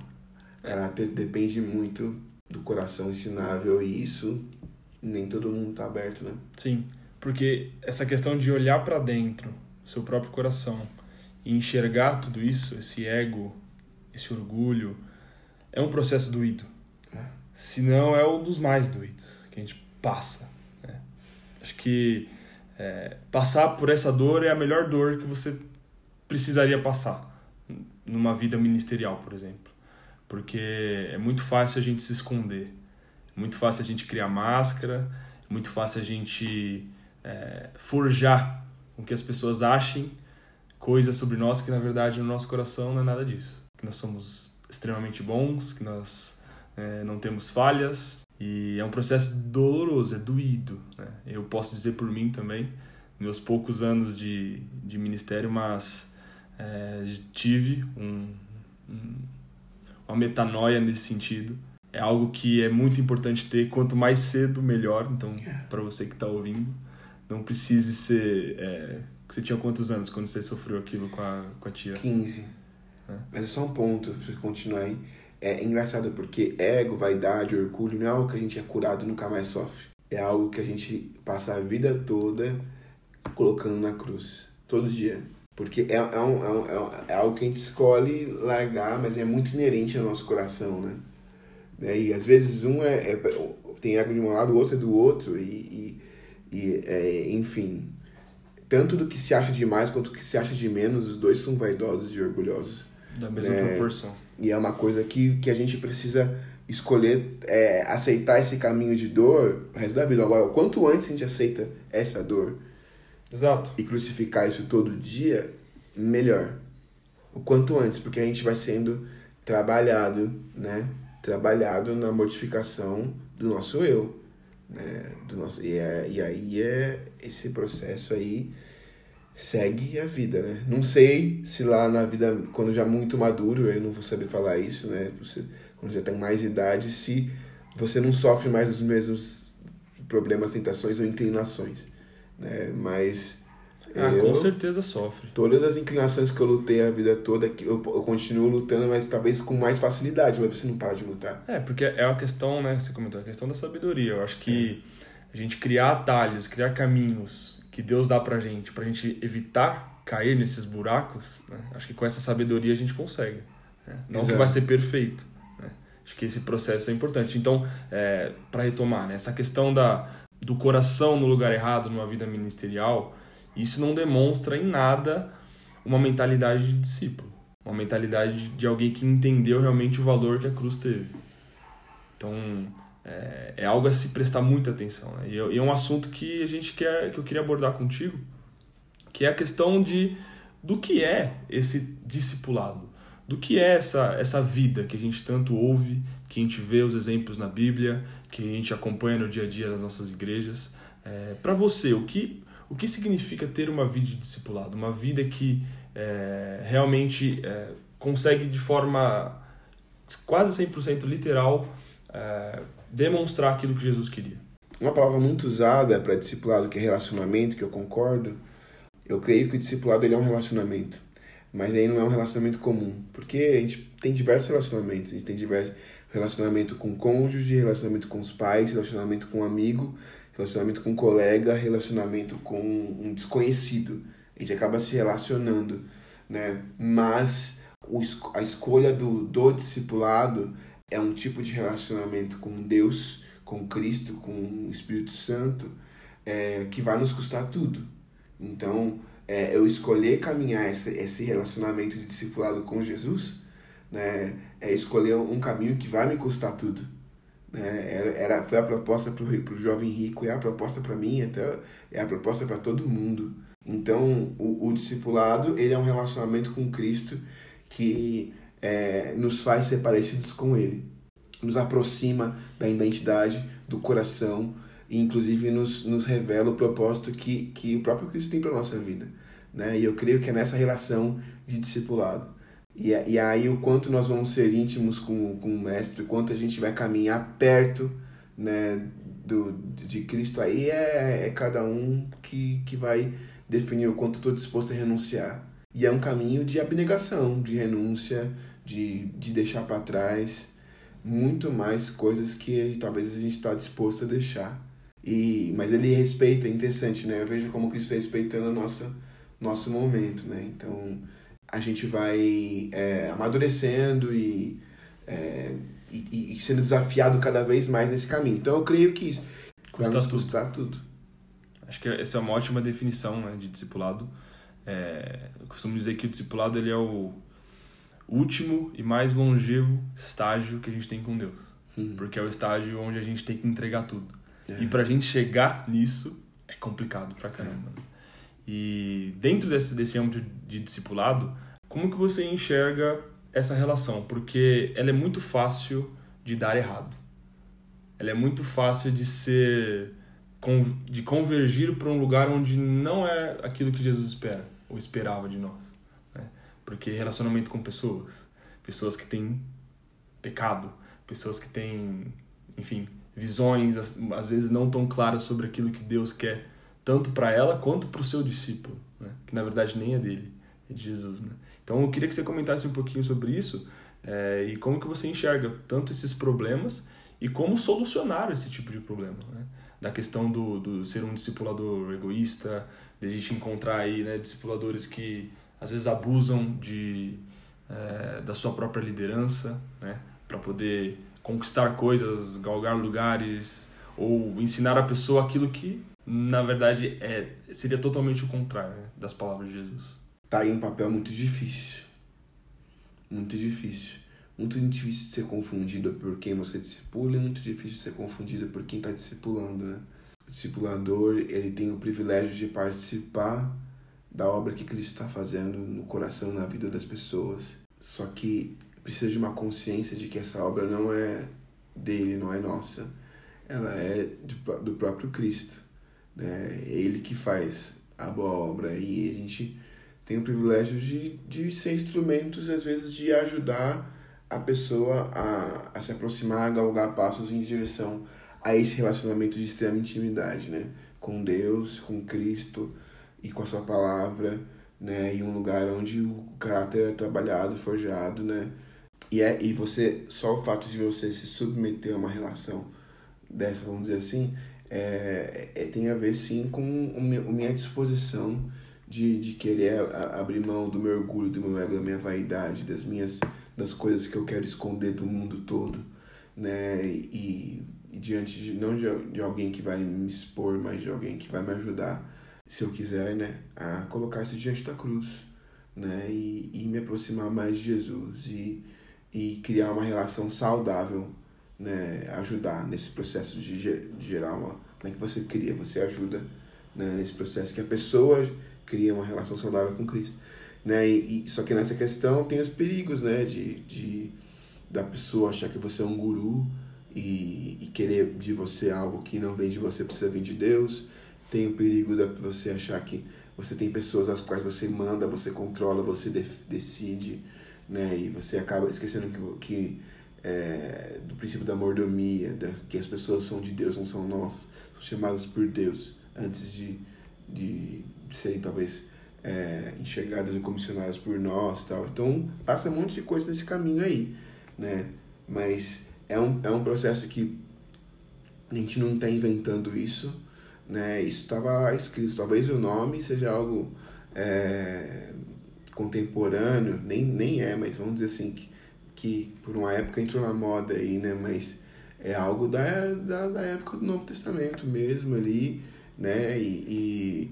Caráter depende muito do coração ensinável e isso nem todo mundo tá aberto, né? Sim, porque essa questão de olhar para dentro, seu próprio coração, e enxergar tudo isso, esse ego, esse orgulho, é um processo doído. É. Se não, é um dos mais doídos que a gente passa. Né? Acho que é, passar por essa dor é a melhor dor que você precisaria passar numa vida ministerial, por exemplo. Porque é muito fácil a gente se esconder, é muito fácil a gente criar máscara, é muito fácil a gente é, forjar com que as pessoas achem coisas sobre nós que na verdade no nosso coração não é nada disso. Que nós somos extremamente bons, que nós é, não temos falhas e é um processo doloroso, é doído. Né? Eu posso dizer por mim também, meus poucos anos de, de ministério, mas é, tive um, um, uma metanoia nesse sentido. É algo que é muito importante ter, quanto mais cedo, melhor. Então, para você que está ouvindo, não precise ser. É, você tinha quantos anos quando você sofreu aquilo com a, com a tia? 15. É. Mas é só um ponto, pra continuar aí. É engraçado porque ego, vaidade, orgulho não é algo que a gente é curado e nunca mais sofre. É algo que a gente passa a vida toda colocando na cruz, todo dia. Porque é, é, um, é, um, é algo que a gente escolhe largar, mas é muito inerente ao nosso coração, né? E às vezes um é, é tem ego de um lado, o outro é do outro, e, e, e é, enfim. Tanto do que se acha de mais quanto do que se acha de menos, os dois são vaidosos e orgulhosos. Da mesma né? proporção. E é uma coisa que, que a gente precisa escolher, é, aceitar esse caminho de dor o resto da vida. Agora, o quanto antes a gente aceita essa dor Exato. e crucificar isso todo dia, melhor. O quanto antes, porque a gente vai sendo trabalhado, né? Trabalhado na mortificação do nosso eu. Né? Do nosso, e, é, e aí é esse processo aí segue a vida, né? Não sei se lá na vida, quando já muito maduro, eu não vou saber falar isso, né? Você, quando já tem mais idade, se você não sofre mais os mesmos problemas, tentações ou inclinações, né? Mas ah, eu, com certeza sofre. Todas as inclinações que eu lutei a vida toda, eu, eu continuo lutando, mas talvez com mais facilidade, mas você não para de lutar. É, porque é uma questão, né? Você comentou, a questão da sabedoria. Eu acho que é. a gente criar atalhos, criar caminhos que Deus dá pra gente, pra gente evitar cair nesses buracos, né? acho que com essa sabedoria a gente consegue. Né? Não Exato. que vai ser perfeito. Né? Acho que esse processo é importante. Então, é, para retomar, né? essa questão da, do coração no lugar errado numa vida ministerial, isso não demonstra em nada uma mentalidade de discípulo. Uma mentalidade de alguém que entendeu realmente o valor que a cruz teve. Então, é, é algo a se prestar muita atenção. Né? E, e, é um assunto que a gente quer, que eu queria abordar contigo, que é a questão de do que é esse discipulado, do que é essa, essa vida que a gente tanto ouve, que a gente vê os exemplos na Bíblia, que a gente acompanha no dia a dia das nossas igrejas. É, Para você, o que, o que significa ter uma vida de discipulado? Uma vida que é, realmente é, consegue de forma quase 100% literal é, demonstrar aquilo que Jesus queria. Uma palavra muito usada para discipulado que é relacionamento, que eu concordo. Eu creio que o discipulado ele é um relacionamento, mas aí não é um relacionamento comum, porque a gente tem diversos relacionamentos. A gente tem diversos relacionamento com cônjuge, relacionamento com os pais, relacionamento com um amigo, relacionamento com um colega, relacionamento com um desconhecido. A gente acaba se relacionando, né? Mas a escolha do, do discipulado é um tipo de relacionamento com Deus, com Cristo, com o Espírito Santo, é, que vai nos custar tudo. Então, é, eu escolher caminhar esse, esse relacionamento de discipulado com Jesus, né, é escolher um caminho que vai me custar tudo. Né? Era, era, foi a proposta para o jovem rico, é a proposta para mim, até é a proposta para todo mundo. Então, o, o discipulado ele é um relacionamento com Cristo que é, nos faz ser parecidos com Ele, nos aproxima da identidade, do coração e, inclusive, nos, nos revela o propósito que, que o próprio Cristo tem para nossa vida. Né? E eu creio que é nessa relação de discipulado. E, e aí, o quanto nós vamos ser íntimos com, com o Mestre, o quanto a gente vai caminhar perto né, do, de Cristo, aí é, é cada um que, que vai definir o quanto estou disposto a renunciar. E é um caminho de abnegação, de renúncia, de, de deixar para trás muito mais coisas que talvez a gente está disposto a deixar. E, mas ele respeita, é interessante, né? Eu vejo como Cristo está respeitando o nosso, nosso momento, né? Então a gente vai é, amadurecendo e, é, e, e, sendo desafiado cada vez mais nesse caminho. Então eu creio que isso vai nos custar tudo. Acho que essa é uma ótima definição né, de discipulado. É, eu costumo dizer que o discipulado ele é o último e mais longevo estágio que a gente tem com Deus. Hum. Porque é o estágio onde a gente tem que entregar tudo. É. E pra gente chegar nisso é complicado pra caramba. É. E dentro desse, desse âmbito de discipulado, como que você enxerga essa relação? Porque ela é muito fácil de dar errado. Ela é muito fácil de ser de convergir para um lugar onde não é aquilo que Jesus espera ou esperava de nós. Né? Porque relacionamento com pessoas, pessoas que têm pecado, pessoas que têm, enfim, visões às vezes não tão claras sobre aquilo que Deus quer tanto para ela quanto para o seu discípulo, né? que na verdade nem é dele, é de Jesus. Né? Então eu queria que você comentasse um pouquinho sobre isso é, e como que você enxerga tanto esses problemas e como solucionar esse tipo de problema. Né? da questão do, do ser um discipulador egoísta, de a gente encontrar aí né, discipuladores que às vezes abusam de, é, da sua própria liderança, né, para poder conquistar coisas, galgar lugares ou ensinar a pessoa aquilo que na verdade é seria totalmente o contrário né, das palavras de Jesus. Tá aí um papel muito difícil, muito difícil muito difícil de ser confundido por quem você discipula e muito difícil de ser confundido por quem está discipulando, né? O discipulador, ele tem o privilégio de participar da obra que Cristo está fazendo no coração, na vida das pessoas. Só que precisa de uma consciência de que essa obra não é dele, não é nossa. Ela é do próprio Cristo. Né? Ele que faz a boa obra e a gente tem o privilégio de, de ser instrumentos, às vezes, de ajudar a pessoa a, a se aproximar, a galgar passos em direção a esse relacionamento de extrema intimidade, né? Com Deus, com Cristo e com a sua palavra, né? Em um lugar onde o caráter é trabalhado, forjado, né? E, é, e você, só o fato de você se submeter a uma relação dessa, vamos dizer assim, é, é tem a ver sim com a minha disposição de, de querer abrir mão do meu orgulho, do meu ego, da minha vaidade, das minhas das coisas que eu quero esconder do mundo todo, né? E, e diante de não de, de alguém que vai me expor, mas de alguém que vai me ajudar, se eu quiser, né, a colocar isso diante da cruz, né? E, e me aproximar mais de Jesus e, e criar uma relação saudável, né? Ajudar nesse processo de, gerar uma, como é que você cria, você ajuda, né? Nesse processo que a pessoa cria uma relação saudável com Cristo. Né? E, e, só que nessa questão tem os perigos né? de, de da pessoa achar que você é um guru e, e querer de você algo que não vem de você, precisa vir de Deus. Tem o perigo de você achar que você tem pessoas às quais você manda, você controla, você de, decide, né? E você acaba esquecendo que, que é, do princípio da mordomia, que as pessoas são de Deus, não são nossas, são chamadas por Deus antes de, de, de serem talvez é, enxergadas e comissionadas por nós tal. Então passa um monte de coisa nesse caminho aí, né? Mas é um, é um processo que a gente não está inventando isso, né? Isso estava escrito. Talvez o nome seja algo é, contemporâneo, nem, nem é, mas vamos dizer assim, que, que por uma época entrou na moda aí, né? Mas é algo da, da, da época do Novo Testamento mesmo ali, né? E, e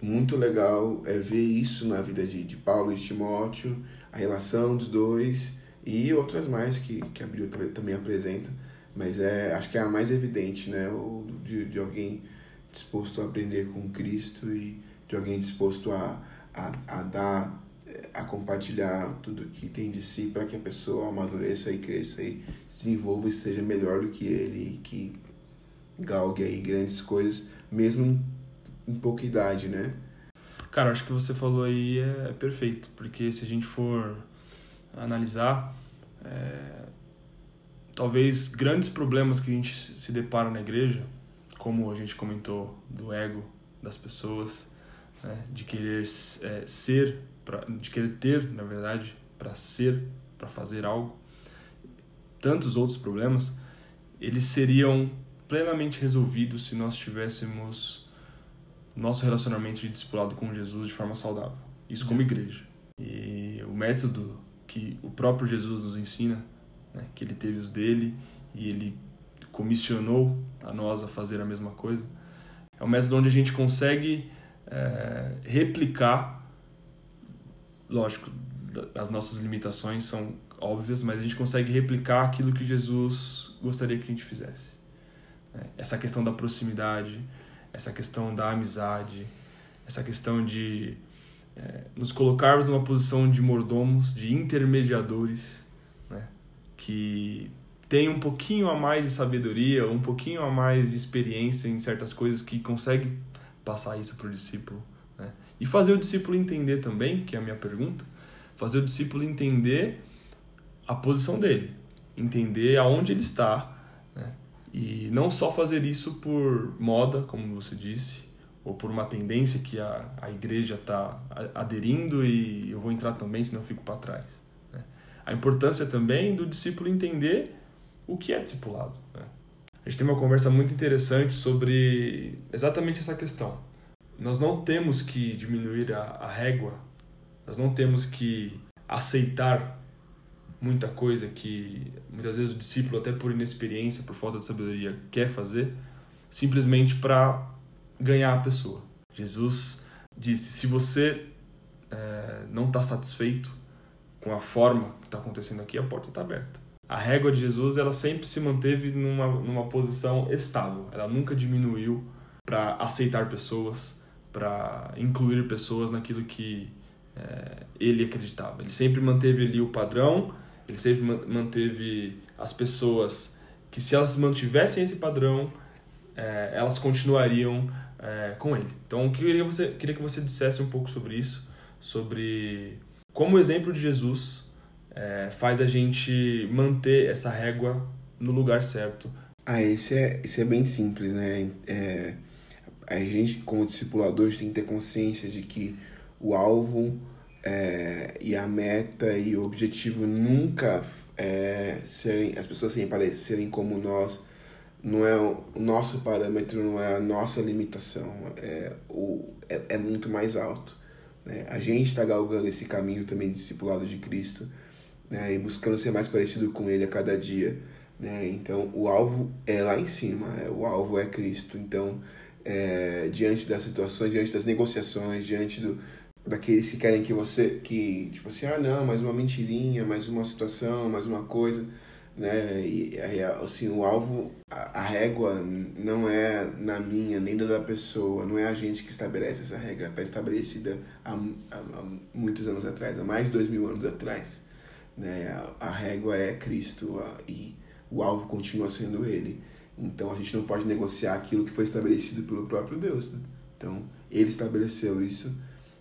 muito legal é ver isso na vida de, de Paulo e Timóteo, a relação dos dois e outras mais que, que a Bíblia também apresenta, mas é, acho que é a mais evidente, né? O, de, de alguém disposto a aprender com Cristo e de alguém disposto a, a, a dar, a compartilhar tudo que tem de si para que a pessoa amadureça e cresça e se desenvolva e seja melhor do que ele que galgue aí grandes coisas, mesmo em, pouca idade, né? Cara, acho que você falou aí é perfeito, porque se a gente for analisar, é, talvez grandes problemas que a gente se depara na igreja, como a gente comentou do ego das pessoas, né, de querer é, ser, pra, de querer ter, na verdade, para ser, para fazer algo, tantos outros problemas, eles seriam plenamente resolvidos se nós tivéssemos nosso relacionamento de discipulado com Jesus de forma saudável. Isso como igreja. E o método que o próprio Jesus nos ensina, né, que ele teve os dele e ele comissionou a nós a fazer a mesma coisa, é um método onde a gente consegue é, replicar, lógico, as nossas limitações são óbvias, mas a gente consegue replicar aquilo que Jesus gostaria que a gente fizesse. Né. Essa questão da proximidade, essa questão da amizade, essa questão de é, nos colocarmos numa posição de mordomos, de intermediadores, né? que tem um pouquinho a mais de sabedoria, um pouquinho a mais de experiência em certas coisas que consegue passar isso para o discípulo. E fazer o discípulo entender também, que é a minha pergunta, fazer o discípulo entender a posição dele, entender aonde ele está, né? e não só fazer isso por moda, como você disse, ou por uma tendência que a, a igreja está aderindo e eu vou entrar também, senão eu fico para trás. Né? A importância também do discípulo entender o que é discipulado. Né? A gente tem uma conversa muito interessante sobre exatamente essa questão. Nós não temos que diminuir a, a régua, nós não temos que aceitar muita coisa que muitas vezes o discípulo, até por inexperiência, por falta de sabedoria, quer fazer, simplesmente para ganhar a pessoa. Jesus disse: se você é, não está satisfeito com a forma que está acontecendo aqui, a porta está aberta. A régua de Jesus ela sempre se manteve numa, numa posição estável. Ela nunca diminuiu para aceitar pessoas, para incluir pessoas naquilo que é, ele acreditava. Ele sempre manteve ali o padrão, ele sempre manteve as pessoas que se elas mantivessem esse padrão, é, elas continuariam é, com ele. Então, eu queria, você, queria que você dissesse um pouco sobre isso, sobre como o exemplo de Jesus é, faz a gente manter essa régua no lugar certo. Ah, esse é, esse é bem simples, né? É, a gente, como discipuladores, tem que ter consciência de que o alvo é, e a meta e o objetivo nunca é serem, as pessoas serem parecerem como nós, não é o nosso parâmetro, não é a nossa limitação, é, o, é, é muito mais alto. Né? A gente está galgando esse caminho também de discipulado de Cristo né? e buscando ser mais parecido com Ele a cada dia. Né? Então, o alvo é lá em cima, é, o alvo é Cristo. Então, é, diante das situações, diante das negociações, diante do, daqueles que querem que você, que tipo assim, ah não, mais uma mentirinha, mais uma situação, mais uma coisa né? E assim, o alvo, a, a, régua não é na minha nem da pessoa, não é a gente que estabelece essa regra, está estabelecida há, há, há, muitos anos atrás, há mais de dois mil anos atrás, né? A, a régua é Cristo a, e o alvo continua sendo Ele. Então a gente não pode negociar aquilo que foi estabelecido pelo próprio Deus. Né? Então Ele estabeleceu isso,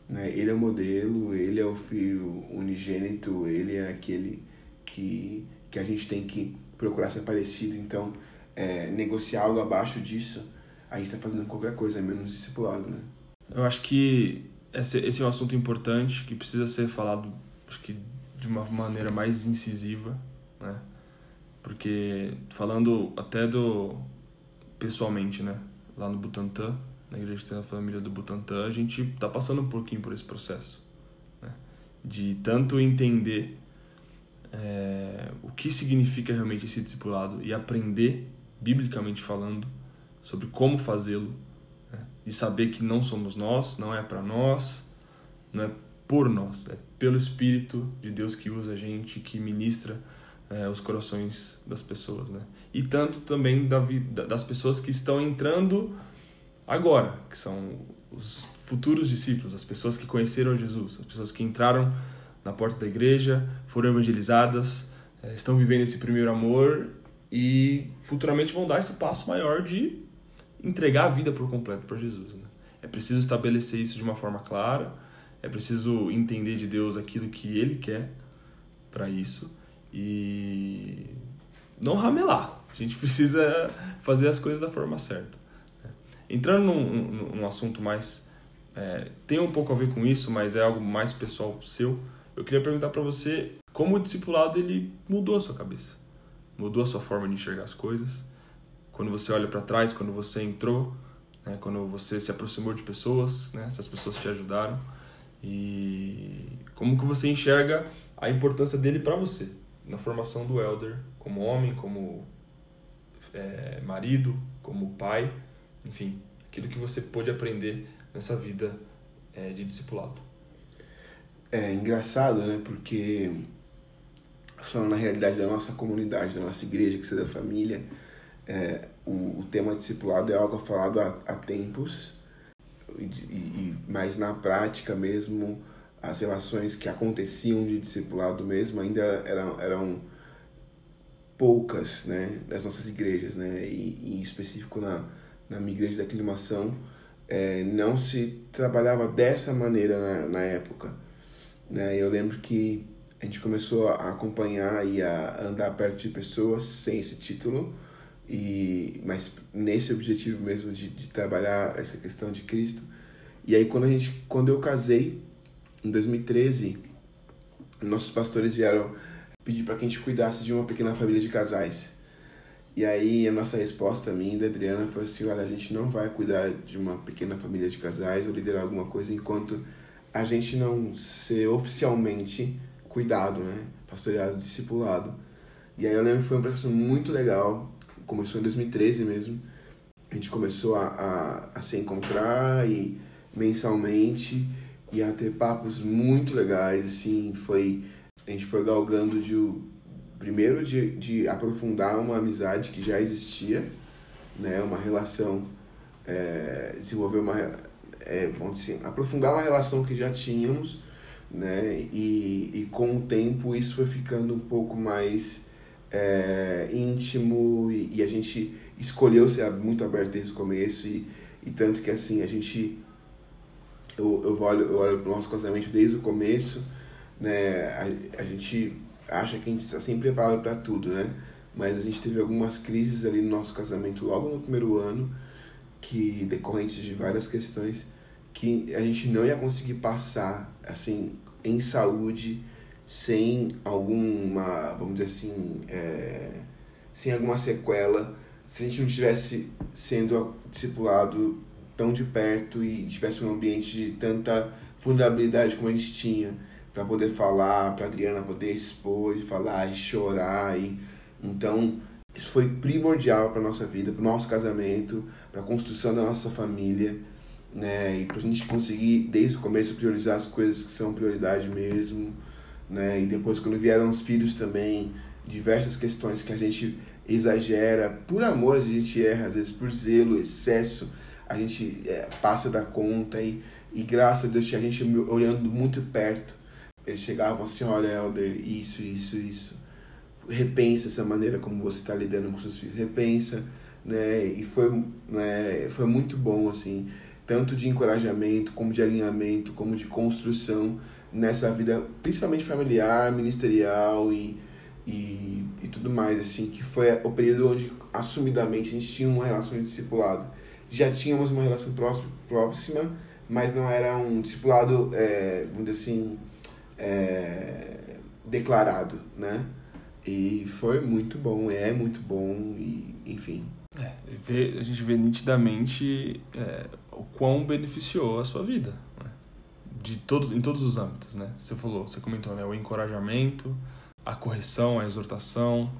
né? Ele é o modelo, Ele é o Filho unigênito, Ele é aquele que que a gente tem que procurar ser parecido. Então, é, negociar algo abaixo disso, a gente está fazendo qualquer coisa menos discipulado, né? Eu acho que esse, esse é um assunto importante que precisa ser falado, acho que de uma maneira mais incisiva, né? Porque falando até do pessoalmente, né? Lá no Butantã, na igreja que tem a família do Butantã, a gente está passando um pouquinho por esse processo, né? de tanto entender é, o que significa realmente esse discipulado e aprender, biblicamente falando, sobre como fazê-lo, né? e saber que não somos nós, não é para nós, não é por nós, é pelo Espírito de Deus que usa a gente, que ministra é, os corações das pessoas, né? E tanto também da vida, das pessoas que estão entrando agora, que são os futuros discípulos, as pessoas que conheceram Jesus, as pessoas que entraram na porta da igreja, foram evangelizadas, é, estão vivendo esse primeiro amor e futuramente vão dar esse passo maior de entregar a vida por completo para Jesus. Né? É preciso estabelecer isso de uma forma clara, é preciso entender de Deus aquilo que Ele quer para isso e não ramelar. A gente precisa fazer as coisas da forma certa. Né? Entrando num, num assunto mais. É, tem um pouco a ver com isso, mas é algo mais pessoal seu. Eu queria perguntar para você como o discipulado ele mudou a sua cabeça, mudou a sua forma de enxergar as coisas. Quando você olha para trás, quando você entrou, né, quando você se aproximou de pessoas, né, essas pessoas te ajudaram e como que você enxerga a importância dele para você na formação do elder, como homem, como é, marido, como pai, enfim, aquilo que você pôde aprender nessa vida é, de discipulado. É engraçado, né? Porque falando na realidade da nossa comunidade, da nossa igreja, que seja da família, é, o, o tema discipulado é algo falado há, há tempos, e, e, mas na prática mesmo, as relações que aconteciam de discipulado mesmo ainda eram, eram poucas né, das nossas igrejas, né? E, em específico na, na minha igreja da aclimação, é, não se trabalhava dessa maneira na, na época. Né? Eu lembro que a gente começou a acompanhar e a andar perto de pessoas sem esse título, e mas nesse objetivo mesmo de, de trabalhar essa questão de Cristo. E aí quando a gente quando eu casei em 2013, nossos pastores vieram pedir para que a gente cuidasse de uma pequena família de casais. E aí a nossa resposta a mim e da Adriana foi assim, olha, a gente não vai cuidar de uma pequena família de casais ou liderar alguma coisa enquanto a gente não ser oficialmente cuidado, né? Pastoreado, discipulado. E aí eu lembro que foi um processo muito legal. Começou em 2013 mesmo. A gente começou a, a, a se encontrar e mensalmente e ter papos muito legais, assim, foi a gente foi galgando de primeiro de, de aprofundar uma amizade que já existia, né, uma relação é, desenvolver uma é, vamos dizer, assim, aprofundar uma relação que já tínhamos, né? E, e com o tempo isso foi ficando um pouco mais é, íntimo e, e, a gente escolheu ser muito aberto desde o começo e, e tanto que assim a gente eu, eu olho eu olho para o nosso casamento desde o começo, né? A, a gente acha que a gente está sempre preparado para tudo, né? Mas a gente teve algumas crises ali no nosso casamento logo no primeiro ano que decorrentes de várias questões que a gente não ia conseguir passar assim em saúde sem alguma vamos dizer assim é, sem alguma sequela se a gente não tivesse sendo discipulado tão de perto e tivesse um ambiente de tanta vulnerabilidade como a gente tinha para poder falar para Adriana poder expor e falar e chorar e então isso foi primordial para nossa vida para nosso casamento para a construção da nossa família, né? E para a gente conseguir, desde o começo, priorizar as coisas que são prioridade mesmo, né? E depois, quando vieram os filhos também, diversas questões que a gente exagera, por amor a gente erra, às vezes por zelo, excesso, a gente é, passa da conta e, e graças a Deus tinha a gente olhando muito perto. Eles chegavam assim, olha, Elder, isso, isso, isso. Repensa essa maneira como você está lidando com seus filhos. Repensa né? E foi, né, foi muito bom, assim, tanto de encorajamento, como de alinhamento, como de construção nessa vida, principalmente familiar, ministerial e, e, e tudo mais, assim, que foi o período onde, assumidamente, a gente tinha uma relação de discipulado. Já tínhamos uma relação próxima, mas não era um discipulado, é, vamos dizer assim, é, declarado, né? E foi muito bom, é muito bom, e enfim, é, vê, a gente vê nitidamente é, o quão beneficiou a sua vida. Né? de todo, em todos os âmbitos, né? Você falou, você comentou, né? O encorajamento, a correção, a exortação,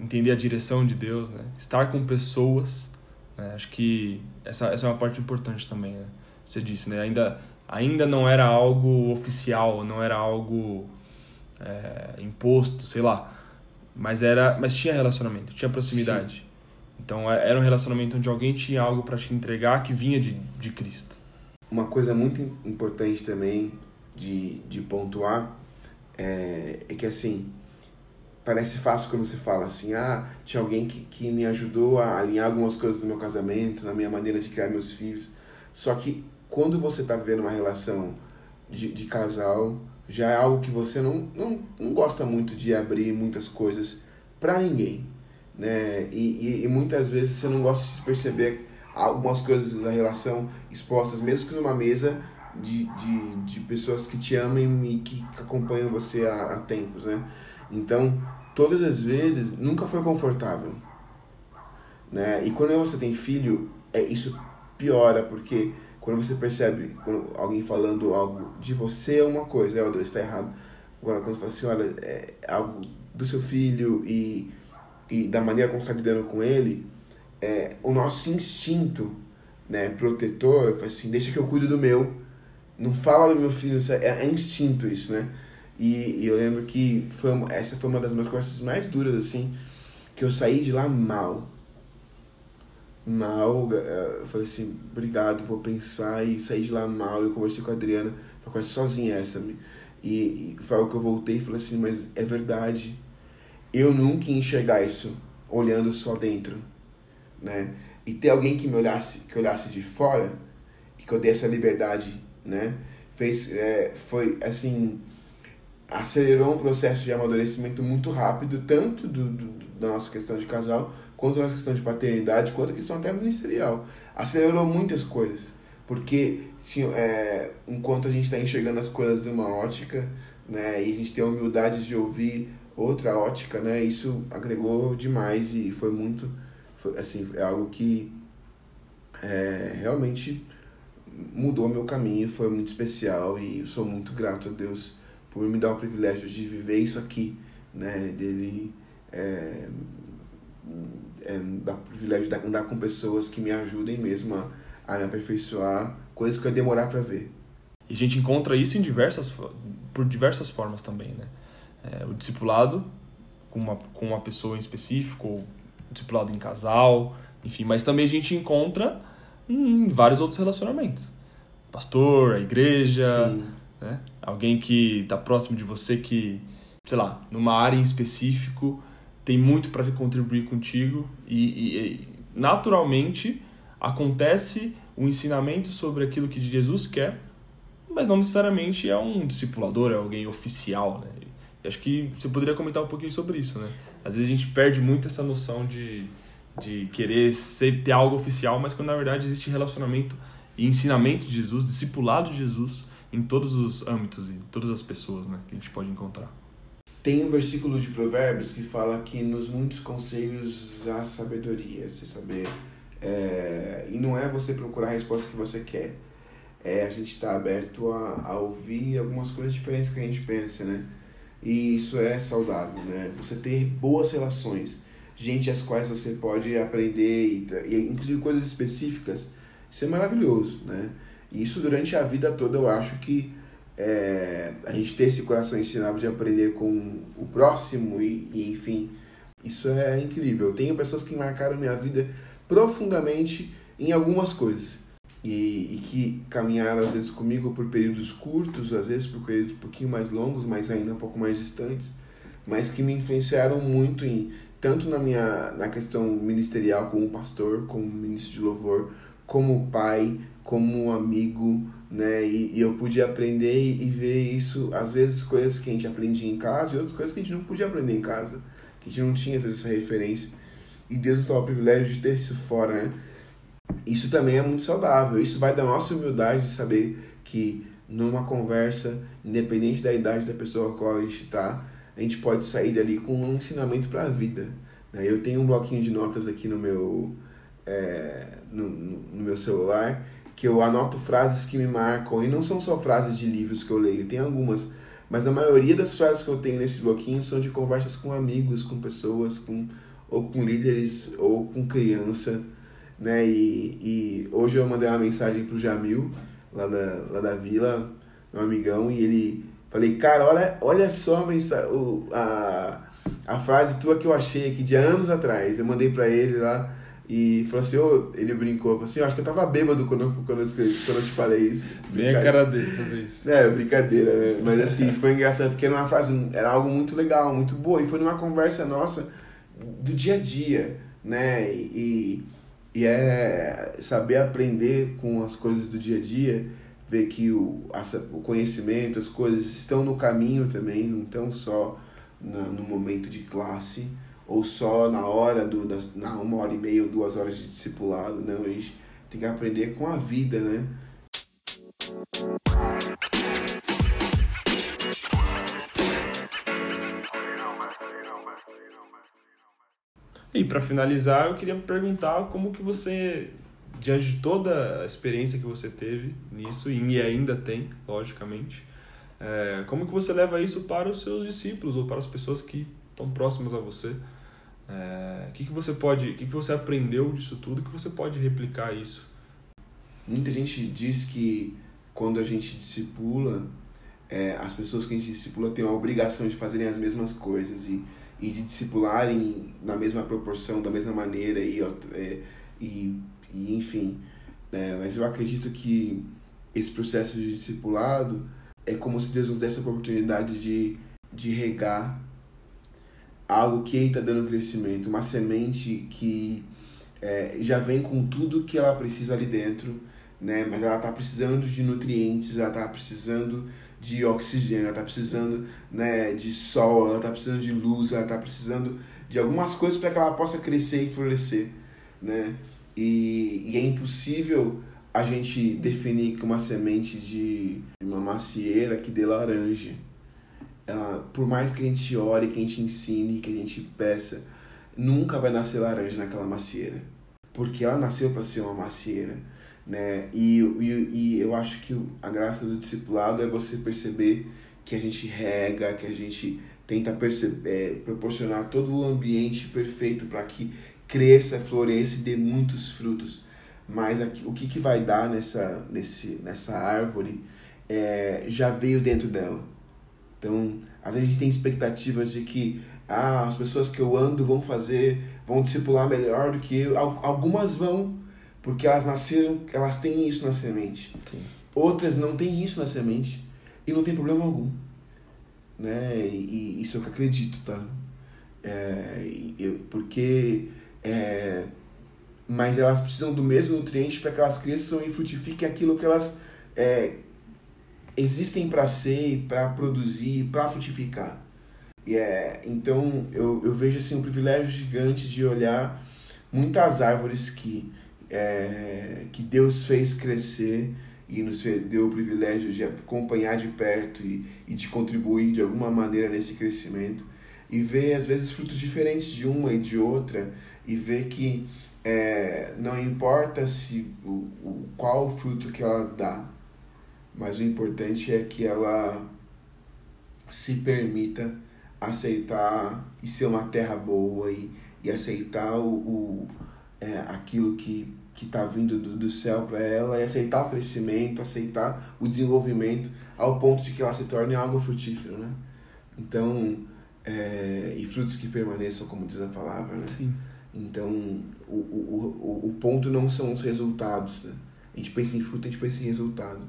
entender a direção de Deus, né? Estar com pessoas, né? Acho que essa, essa é uma parte importante também, né? Você disse, né? Ainda, ainda não era algo oficial, não era algo é, imposto, sei lá. Mas, era, mas tinha relacionamento, tinha proximidade. Sim. Então é, era um relacionamento onde alguém tinha algo para te entregar que vinha de, de Cristo. Uma coisa muito importante também de, de pontuar é, é que assim, parece fácil quando você fala assim, ah, tinha alguém que, que me ajudou a alinhar algumas coisas no meu casamento, na minha maneira de criar meus filhos. Só que quando você está vivendo uma relação de, de casal, já é algo que você não, não, não gosta muito de abrir muitas coisas para ninguém né? E, e, e, muitas vezes você não gosta de perceber algumas coisas da relação expostas, mesmo que numa mesa de, de, de pessoas que te amam e que acompanham você há, há tempos, né? Então, todas as vezes, nunca foi confortável, né? E quando você tem filho, é isso piora, porque quando você percebe quando alguém falando algo de você é uma coisa, é, está errado. Agora, quando você fala assim, olha, é algo do seu filho e e da maneira como está lidando com ele, é, o nosso instinto né, protetor, assim, deixa que eu cuido do meu, não fala do meu filho, é, é instinto isso, né? E, e, eu lembro que foi uma, essa foi uma das minhas conversas mais duras, assim, que eu saí de lá mal. Mal, é, eu falei assim, obrigado, vou pensar, e saí de lá mal, eu conversei com a Adriana, foi quase sozinha essa, e, e foi algo que eu voltei e falei assim, mas é verdade, eu nunca ia enxergar isso olhando só dentro, né? E ter alguém que me olhasse, que olhasse de fora e que eu desse a liberdade, né? Fez, é, foi assim, acelerou um processo de amadurecimento muito rápido, tanto do, do, da nossa questão de casal, quanto da nossa questão de paternidade, quanto a questão até ministerial. Acelerou muitas coisas, porque assim, é, enquanto a gente está enxergando as coisas de uma ótica, né, e a gente tem a humildade de ouvir outra ótica, né? Isso agregou demais e foi muito, foi, assim, é algo que é, realmente mudou meu caminho, foi muito especial e sou muito grato a Deus por me dar o privilégio de viver isso aqui, né? Dele é, é, dar o privilégio de andar com pessoas que me ajudem mesmo a, a me aperfeiçoar, coisas que eu ia demorar para ver. E a gente encontra isso em diversas, por diversas formas também, né? é, o discipulado com uma, com uma pessoa em específico, ou discipulado em casal, enfim, mas também a gente encontra em vários outros relacionamentos. Pastor, a igreja, né? alguém que está próximo de você que, sei lá, numa área em específico tem muito para contribuir contigo e, e, e, naturalmente acontece o ensinamento sobre aquilo que Jesus quer, mas não necessariamente é um discipulador, é alguém oficial, né? acho que você poderia comentar um pouquinho sobre isso, né? Às vezes a gente perde muito essa noção de, de querer ser, ter algo oficial, mas quando na verdade existe relacionamento e ensinamento de Jesus, discipulado de Jesus em todos os âmbitos e todas as pessoas né, que a gente pode encontrar. Tem um versículo de Provérbios que fala que nos muitos conselhos há sabedoria, se saber. É, e não é você procurar a resposta que você quer, é a gente estar tá aberto a, a ouvir algumas coisas diferentes que a gente pensa, né? e isso é saudável, né? Você ter boas relações, gente às quais você pode aprender e, e inclusive coisas específicas, isso é maravilhoso, né? E isso durante a vida toda eu acho que é, a gente ter esse coração ensinável de aprender com o próximo e, e enfim, isso é incrível. Eu tenho pessoas que marcaram minha vida profundamente em algumas coisas e, e, que caminharam às vezes comigo por períodos curtos, às vezes por períodos um pouquinho mais longos, mas ainda um pouco mais distantes, mas que me influenciaram muito em tanto na minha na questão ministerial como pastor, como ministro de louvor, como pai, como amigo, né? E, e eu pude aprender e, e, ver isso, às vezes coisas que a gente aprendia em casa e outras coisas que a gente não podia aprender em casa, que a gente não tinha essa referência. E Deus nos dá o privilégio de ter isso fora, né? isso também é muito saudável. Isso vai da nossa humildade de saber que numa conversa, independente da idade da pessoa com a qual a gente está, a gente pode sair dali com um ensinamento para a vida. Né? Eu tenho um bloquinho de notas aqui no meu, é, no, no, meu celular que eu anoto frases que me marcam, e não são só frases de livros que eu leio, tem algumas, mas a maioria das frases que eu tenho nesse bloquinho são de conversas com amigos, com pessoas, com, ou com líderes, ou com criança, né? E, e hoje eu mandei uma mensagem pro Jamil, lá da, lá da vila, meu amigão, e ele falei, cara, olha, olha só a, mensagem, a, a frase tua que eu achei aqui de anos atrás. Eu mandei para ele lá e falou assim, oh, ele brincou, falou assim, eu acho que eu tava bêbado quando eu, quando eu, escrevi, quando eu te falei isso. Bem a cara dele fazer isso. É, brincadeira, né? Mas assim, foi engraçado porque era uma frase, era algo muito legal, muito boa. E foi numa conversa nossa do dia a dia, né? E, e é saber aprender com as coisas do dia a dia, ver que o, o conhecimento, as coisas estão no caminho também, não estão só na, no momento de classe ou só na hora do das, na uma hora e meia ou duas horas de discipulado, não, a gente tem que aprender com a vida, né? E para finalizar, eu queria perguntar como que você, diante de toda a experiência que você teve nisso e ainda tem, logicamente, é, como que você leva isso para os seus discípulos ou para as pessoas que estão próximas a você? É, o que, que você pode, o que, que você aprendeu disso tudo que você pode replicar isso? Muita gente diz que quando a gente discipula, é, as pessoas que a gente discipula têm a obrigação de fazerem as mesmas coisas e e de discipularem na mesma proporção, da mesma maneira e, é, e, e enfim. Né? Mas eu acredito que esse processo de discipulado é como se Deus nos desse a oportunidade de, de regar algo que está dando crescimento, uma semente que é, já vem com tudo que ela precisa ali dentro, né? mas ela está precisando de nutrientes, ela está precisando de oxigênio, ela está precisando né, de sol, ela está precisando de luz, ela está precisando de algumas coisas para que ela possa crescer e florescer. Né? E, e é impossível a gente definir que uma semente de uma macieira que dê laranja, ela, por mais que a gente ore, que a gente ensine, que a gente peça, nunca vai nascer laranja naquela macieira. Porque ela nasceu para ser uma macieira né? E, e, e eu acho que a graça do discipulado é você perceber que a gente rega, que a gente tenta perceber, é, proporcionar todo o ambiente perfeito para que cresça, floresça e dê muitos frutos. Mas aqui, o que, que vai dar nessa, nesse, nessa árvore é, já veio dentro dela. Então, às vezes a gente tem expectativas de que ah, as pessoas que eu ando vão fazer, vão discipular melhor do que eu. Algumas vão, porque elas nasceram, elas têm isso na semente. Sim. Outras não têm isso na semente e não tem problema algum. Né? E, e isso é o que eu acredito, tá? É, eu, porque é, mas elas precisam do mesmo nutriente para que elas cresçam e frutifiquem aquilo que elas é, existem para ser, para produzir, para frutificar. E é, então eu, eu vejo assim um privilégio gigante de olhar muitas árvores que é, que Deus fez crescer e nos deu o privilégio de acompanhar de perto e, e de contribuir de alguma maneira nesse crescimento e ver às vezes frutos diferentes de uma e de outra e ver que é, não importa se o, o, qual fruto que ela dá, mas o importante é que ela se permita aceitar e ser uma terra boa e, e aceitar o, o é, aquilo que que está vindo do, do céu para ela e aceitar o crescimento, aceitar o desenvolvimento ao ponto de que ela se torne algo frutífero, né? Então, é, e frutos que permaneçam, como diz a palavra, né? Sim. Então, o, o, o, o ponto não são os resultados, né? A gente pensa em fruto, a gente pensa em resultado.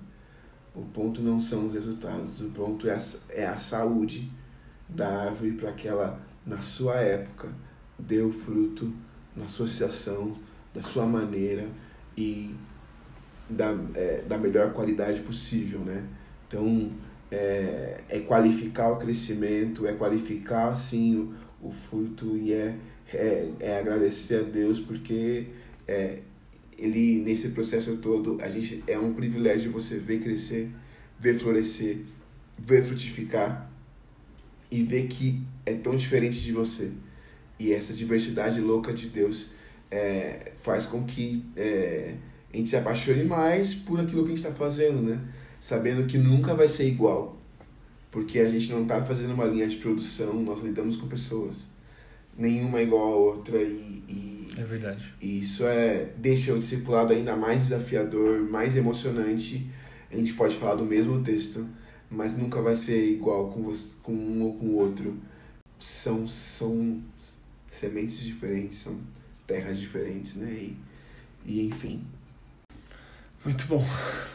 O ponto não são os resultados, o ponto é a, é a saúde da árvore para que ela, na sua época, dê o fruto na sua situação, da sua maneira e da, é, da melhor qualidade possível, né? Então, é, é qualificar o crescimento, é qualificar, sim, o, o fruto e é, é, é agradecer a Deus porque é, ele, nesse processo todo, a gente é um privilégio você ver crescer, ver florescer, ver frutificar e ver que é tão diferente de você. E essa diversidade louca de Deus é, faz com que é, a gente se apaixone mais por aquilo que a gente está fazendo, né? Sabendo que nunca vai ser igual, porque a gente não está fazendo uma linha de produção, nós lidamos com pessoas. Nenhuma é igual a outra e, e É verdade. e isso é deixa o discipulado ainda mais desafiador, mais emocionante. A gente pode falar do mesmo texto, mas nunca vai ser igual com, você, com um ou com o outro. São, são sementes diferentes, são terras diferentes, né? E, e enfim. Muito bom.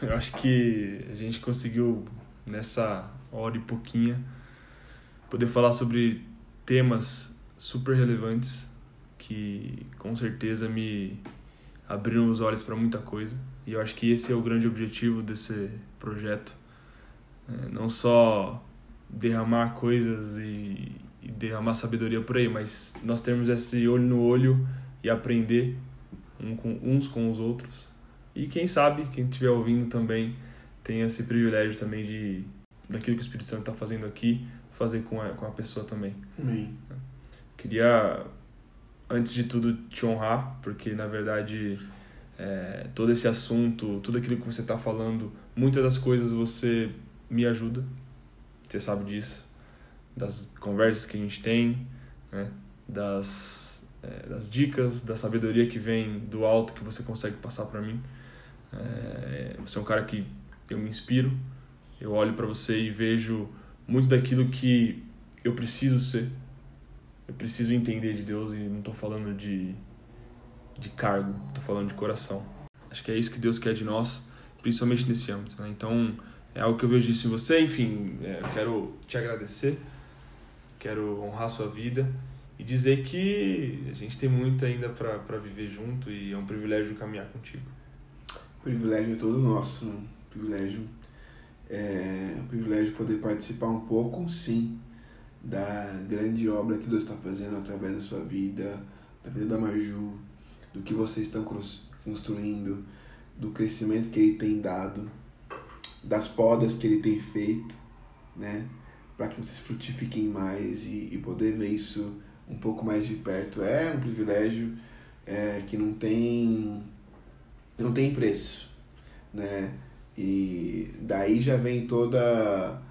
Eu acho que a gente conseguiu, nessa hora e pouquinha, poder falar sobre temas super relevantes que com certeza me abriram os olhos para muita coisa. E eu acho que esse é o grande objetivo desse projeto. É, não só derramar coisas e, e derramar sabedoria por aí, mas nós termos esse olho no olho e aprender um com, uns com os outros. E quem sabe, quem estiver ouvindo também, tem esse privilégio também de, daquilo que o Espírito Santo está fazendo aqui, fazer com a, com a pessoa também. Amém. Queria, antes de tudo, te honrar, porque na verdade é, todo esse assunto, tudo aquilo que você está falando, muitas das coisas você me ajuda, você sabe disso, das conversas que a gente tem, né? das, é, das dicas, da sabedoria que vem do alto que você consegue passar para mim. É, você é um cara que eu me inspiro, eu olho para você e vejo muito daquilo que eu preciso ser. Eu preciso entender de Deus e não estou falando de, de cargo, estou falando de coração. Acho que é isso que Deus quer de nós, principalmente nesse âmbito. Né? Então, é algo que eu vejo disso em você. Enfim, é, eu quero te agradecer, quero honrar sua vida e dizer que a gente tem muito ainda para viver junto e é um privilégio caminhar contigo. Privilégio é todo nosso, né? Privilégio é o privilégio de poder participar um pouco, sim, da grande obra que Deus está fazendo através da sua vida, da vida da Marju, do que vocês estão construindo, do crescimento que Ele tem dado, das podas que Ele tem feito, né? Para que vocês frutifiquem mais e, e poder ver isso um pouco mais de perto. É um privilégio é, que não tem não tem preço, né? E daí já vem toda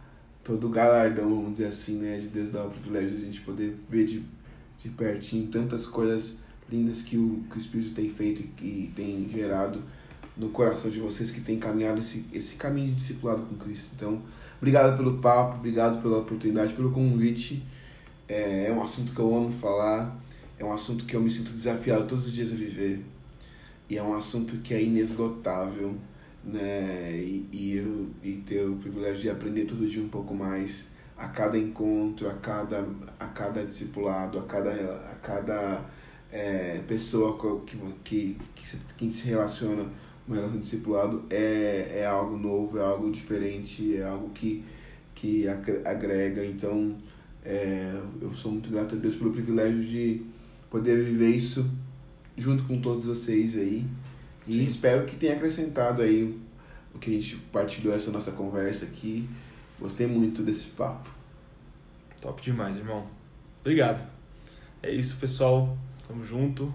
todo o galardão, vamos dizer assim, né, de Deus dar o privilégio de a gente poder ver de, de pertinho tantas coisas lindas que o, que o Espírito tem feito e tem gerado no coração de vocês que tem caminhado esse, esse caminho de discipulado com Cristo. Então, obrigado pelo papo, obrigado pela oportunidade, pelo convite. É, é um assunto que eu amo falar, é um assunto que eu me sinto desafiado todos os dias a viver. E é um assunto que é inesgotável, né? E, e, e ter o privilégio de aprender todo dia um pouco mais, a cada encontro, a cada, a cada discipulado, a cada, a cada é, pessoa que, que, que, se, que se relaciona uma relação de discipulado é, é algo novo, é algo diferente, é algo que, que agre- agrega. Então, é, eu sou muito grato a Deus pelo privilégio de poder viver isso junto com todos vocês aí. E Sim. espero que tenha acrescentado aí o que a gente partilhou essa nossa conversa aqui. Gostei muito desse papo. Top demais, irmão. Obrigado. É isso, pessoal. Tamo junto.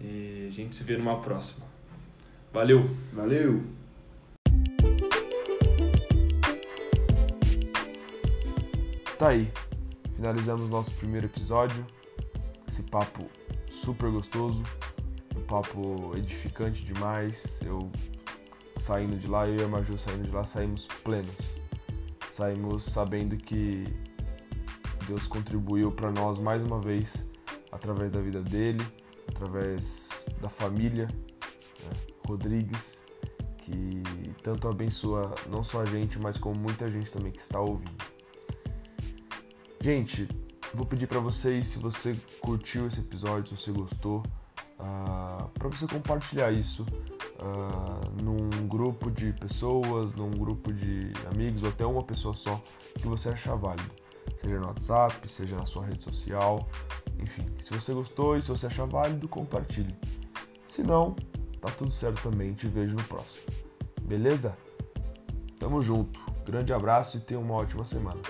E a gente se vê numa próxima. Valeu! Valeu! Tá aí. Finalizamos nosso primeiro episódio. Esse papo super gostoso. Um papo edificante demais. Eu saindo de lá, eu e a Maju saindo de lá, saímos plenos. Saímos sabendo que Deus contribuiu para nós mais uma vez através da vida dele, através da família né, Rodrigues, que tanto abençoa não só a gente, mas como muita gente também que está ouvindo. Gente, vou pedir para vocês, se você curtiu esse episódio, se você gostou, uh, para você compartilhar isso uh, num grupo de pessoas, num grupo de amigos, ou até uma pessoa só que você achar válido. Seja no WhatsApp, seja na sua rede social, enfim. Se você gostou e se você achar válido, compartilhe. Se não, tá tudo certo também. Te vejo no próximo. Beleza? Tamo junto. Grande abraço e tenha uma ótima semana.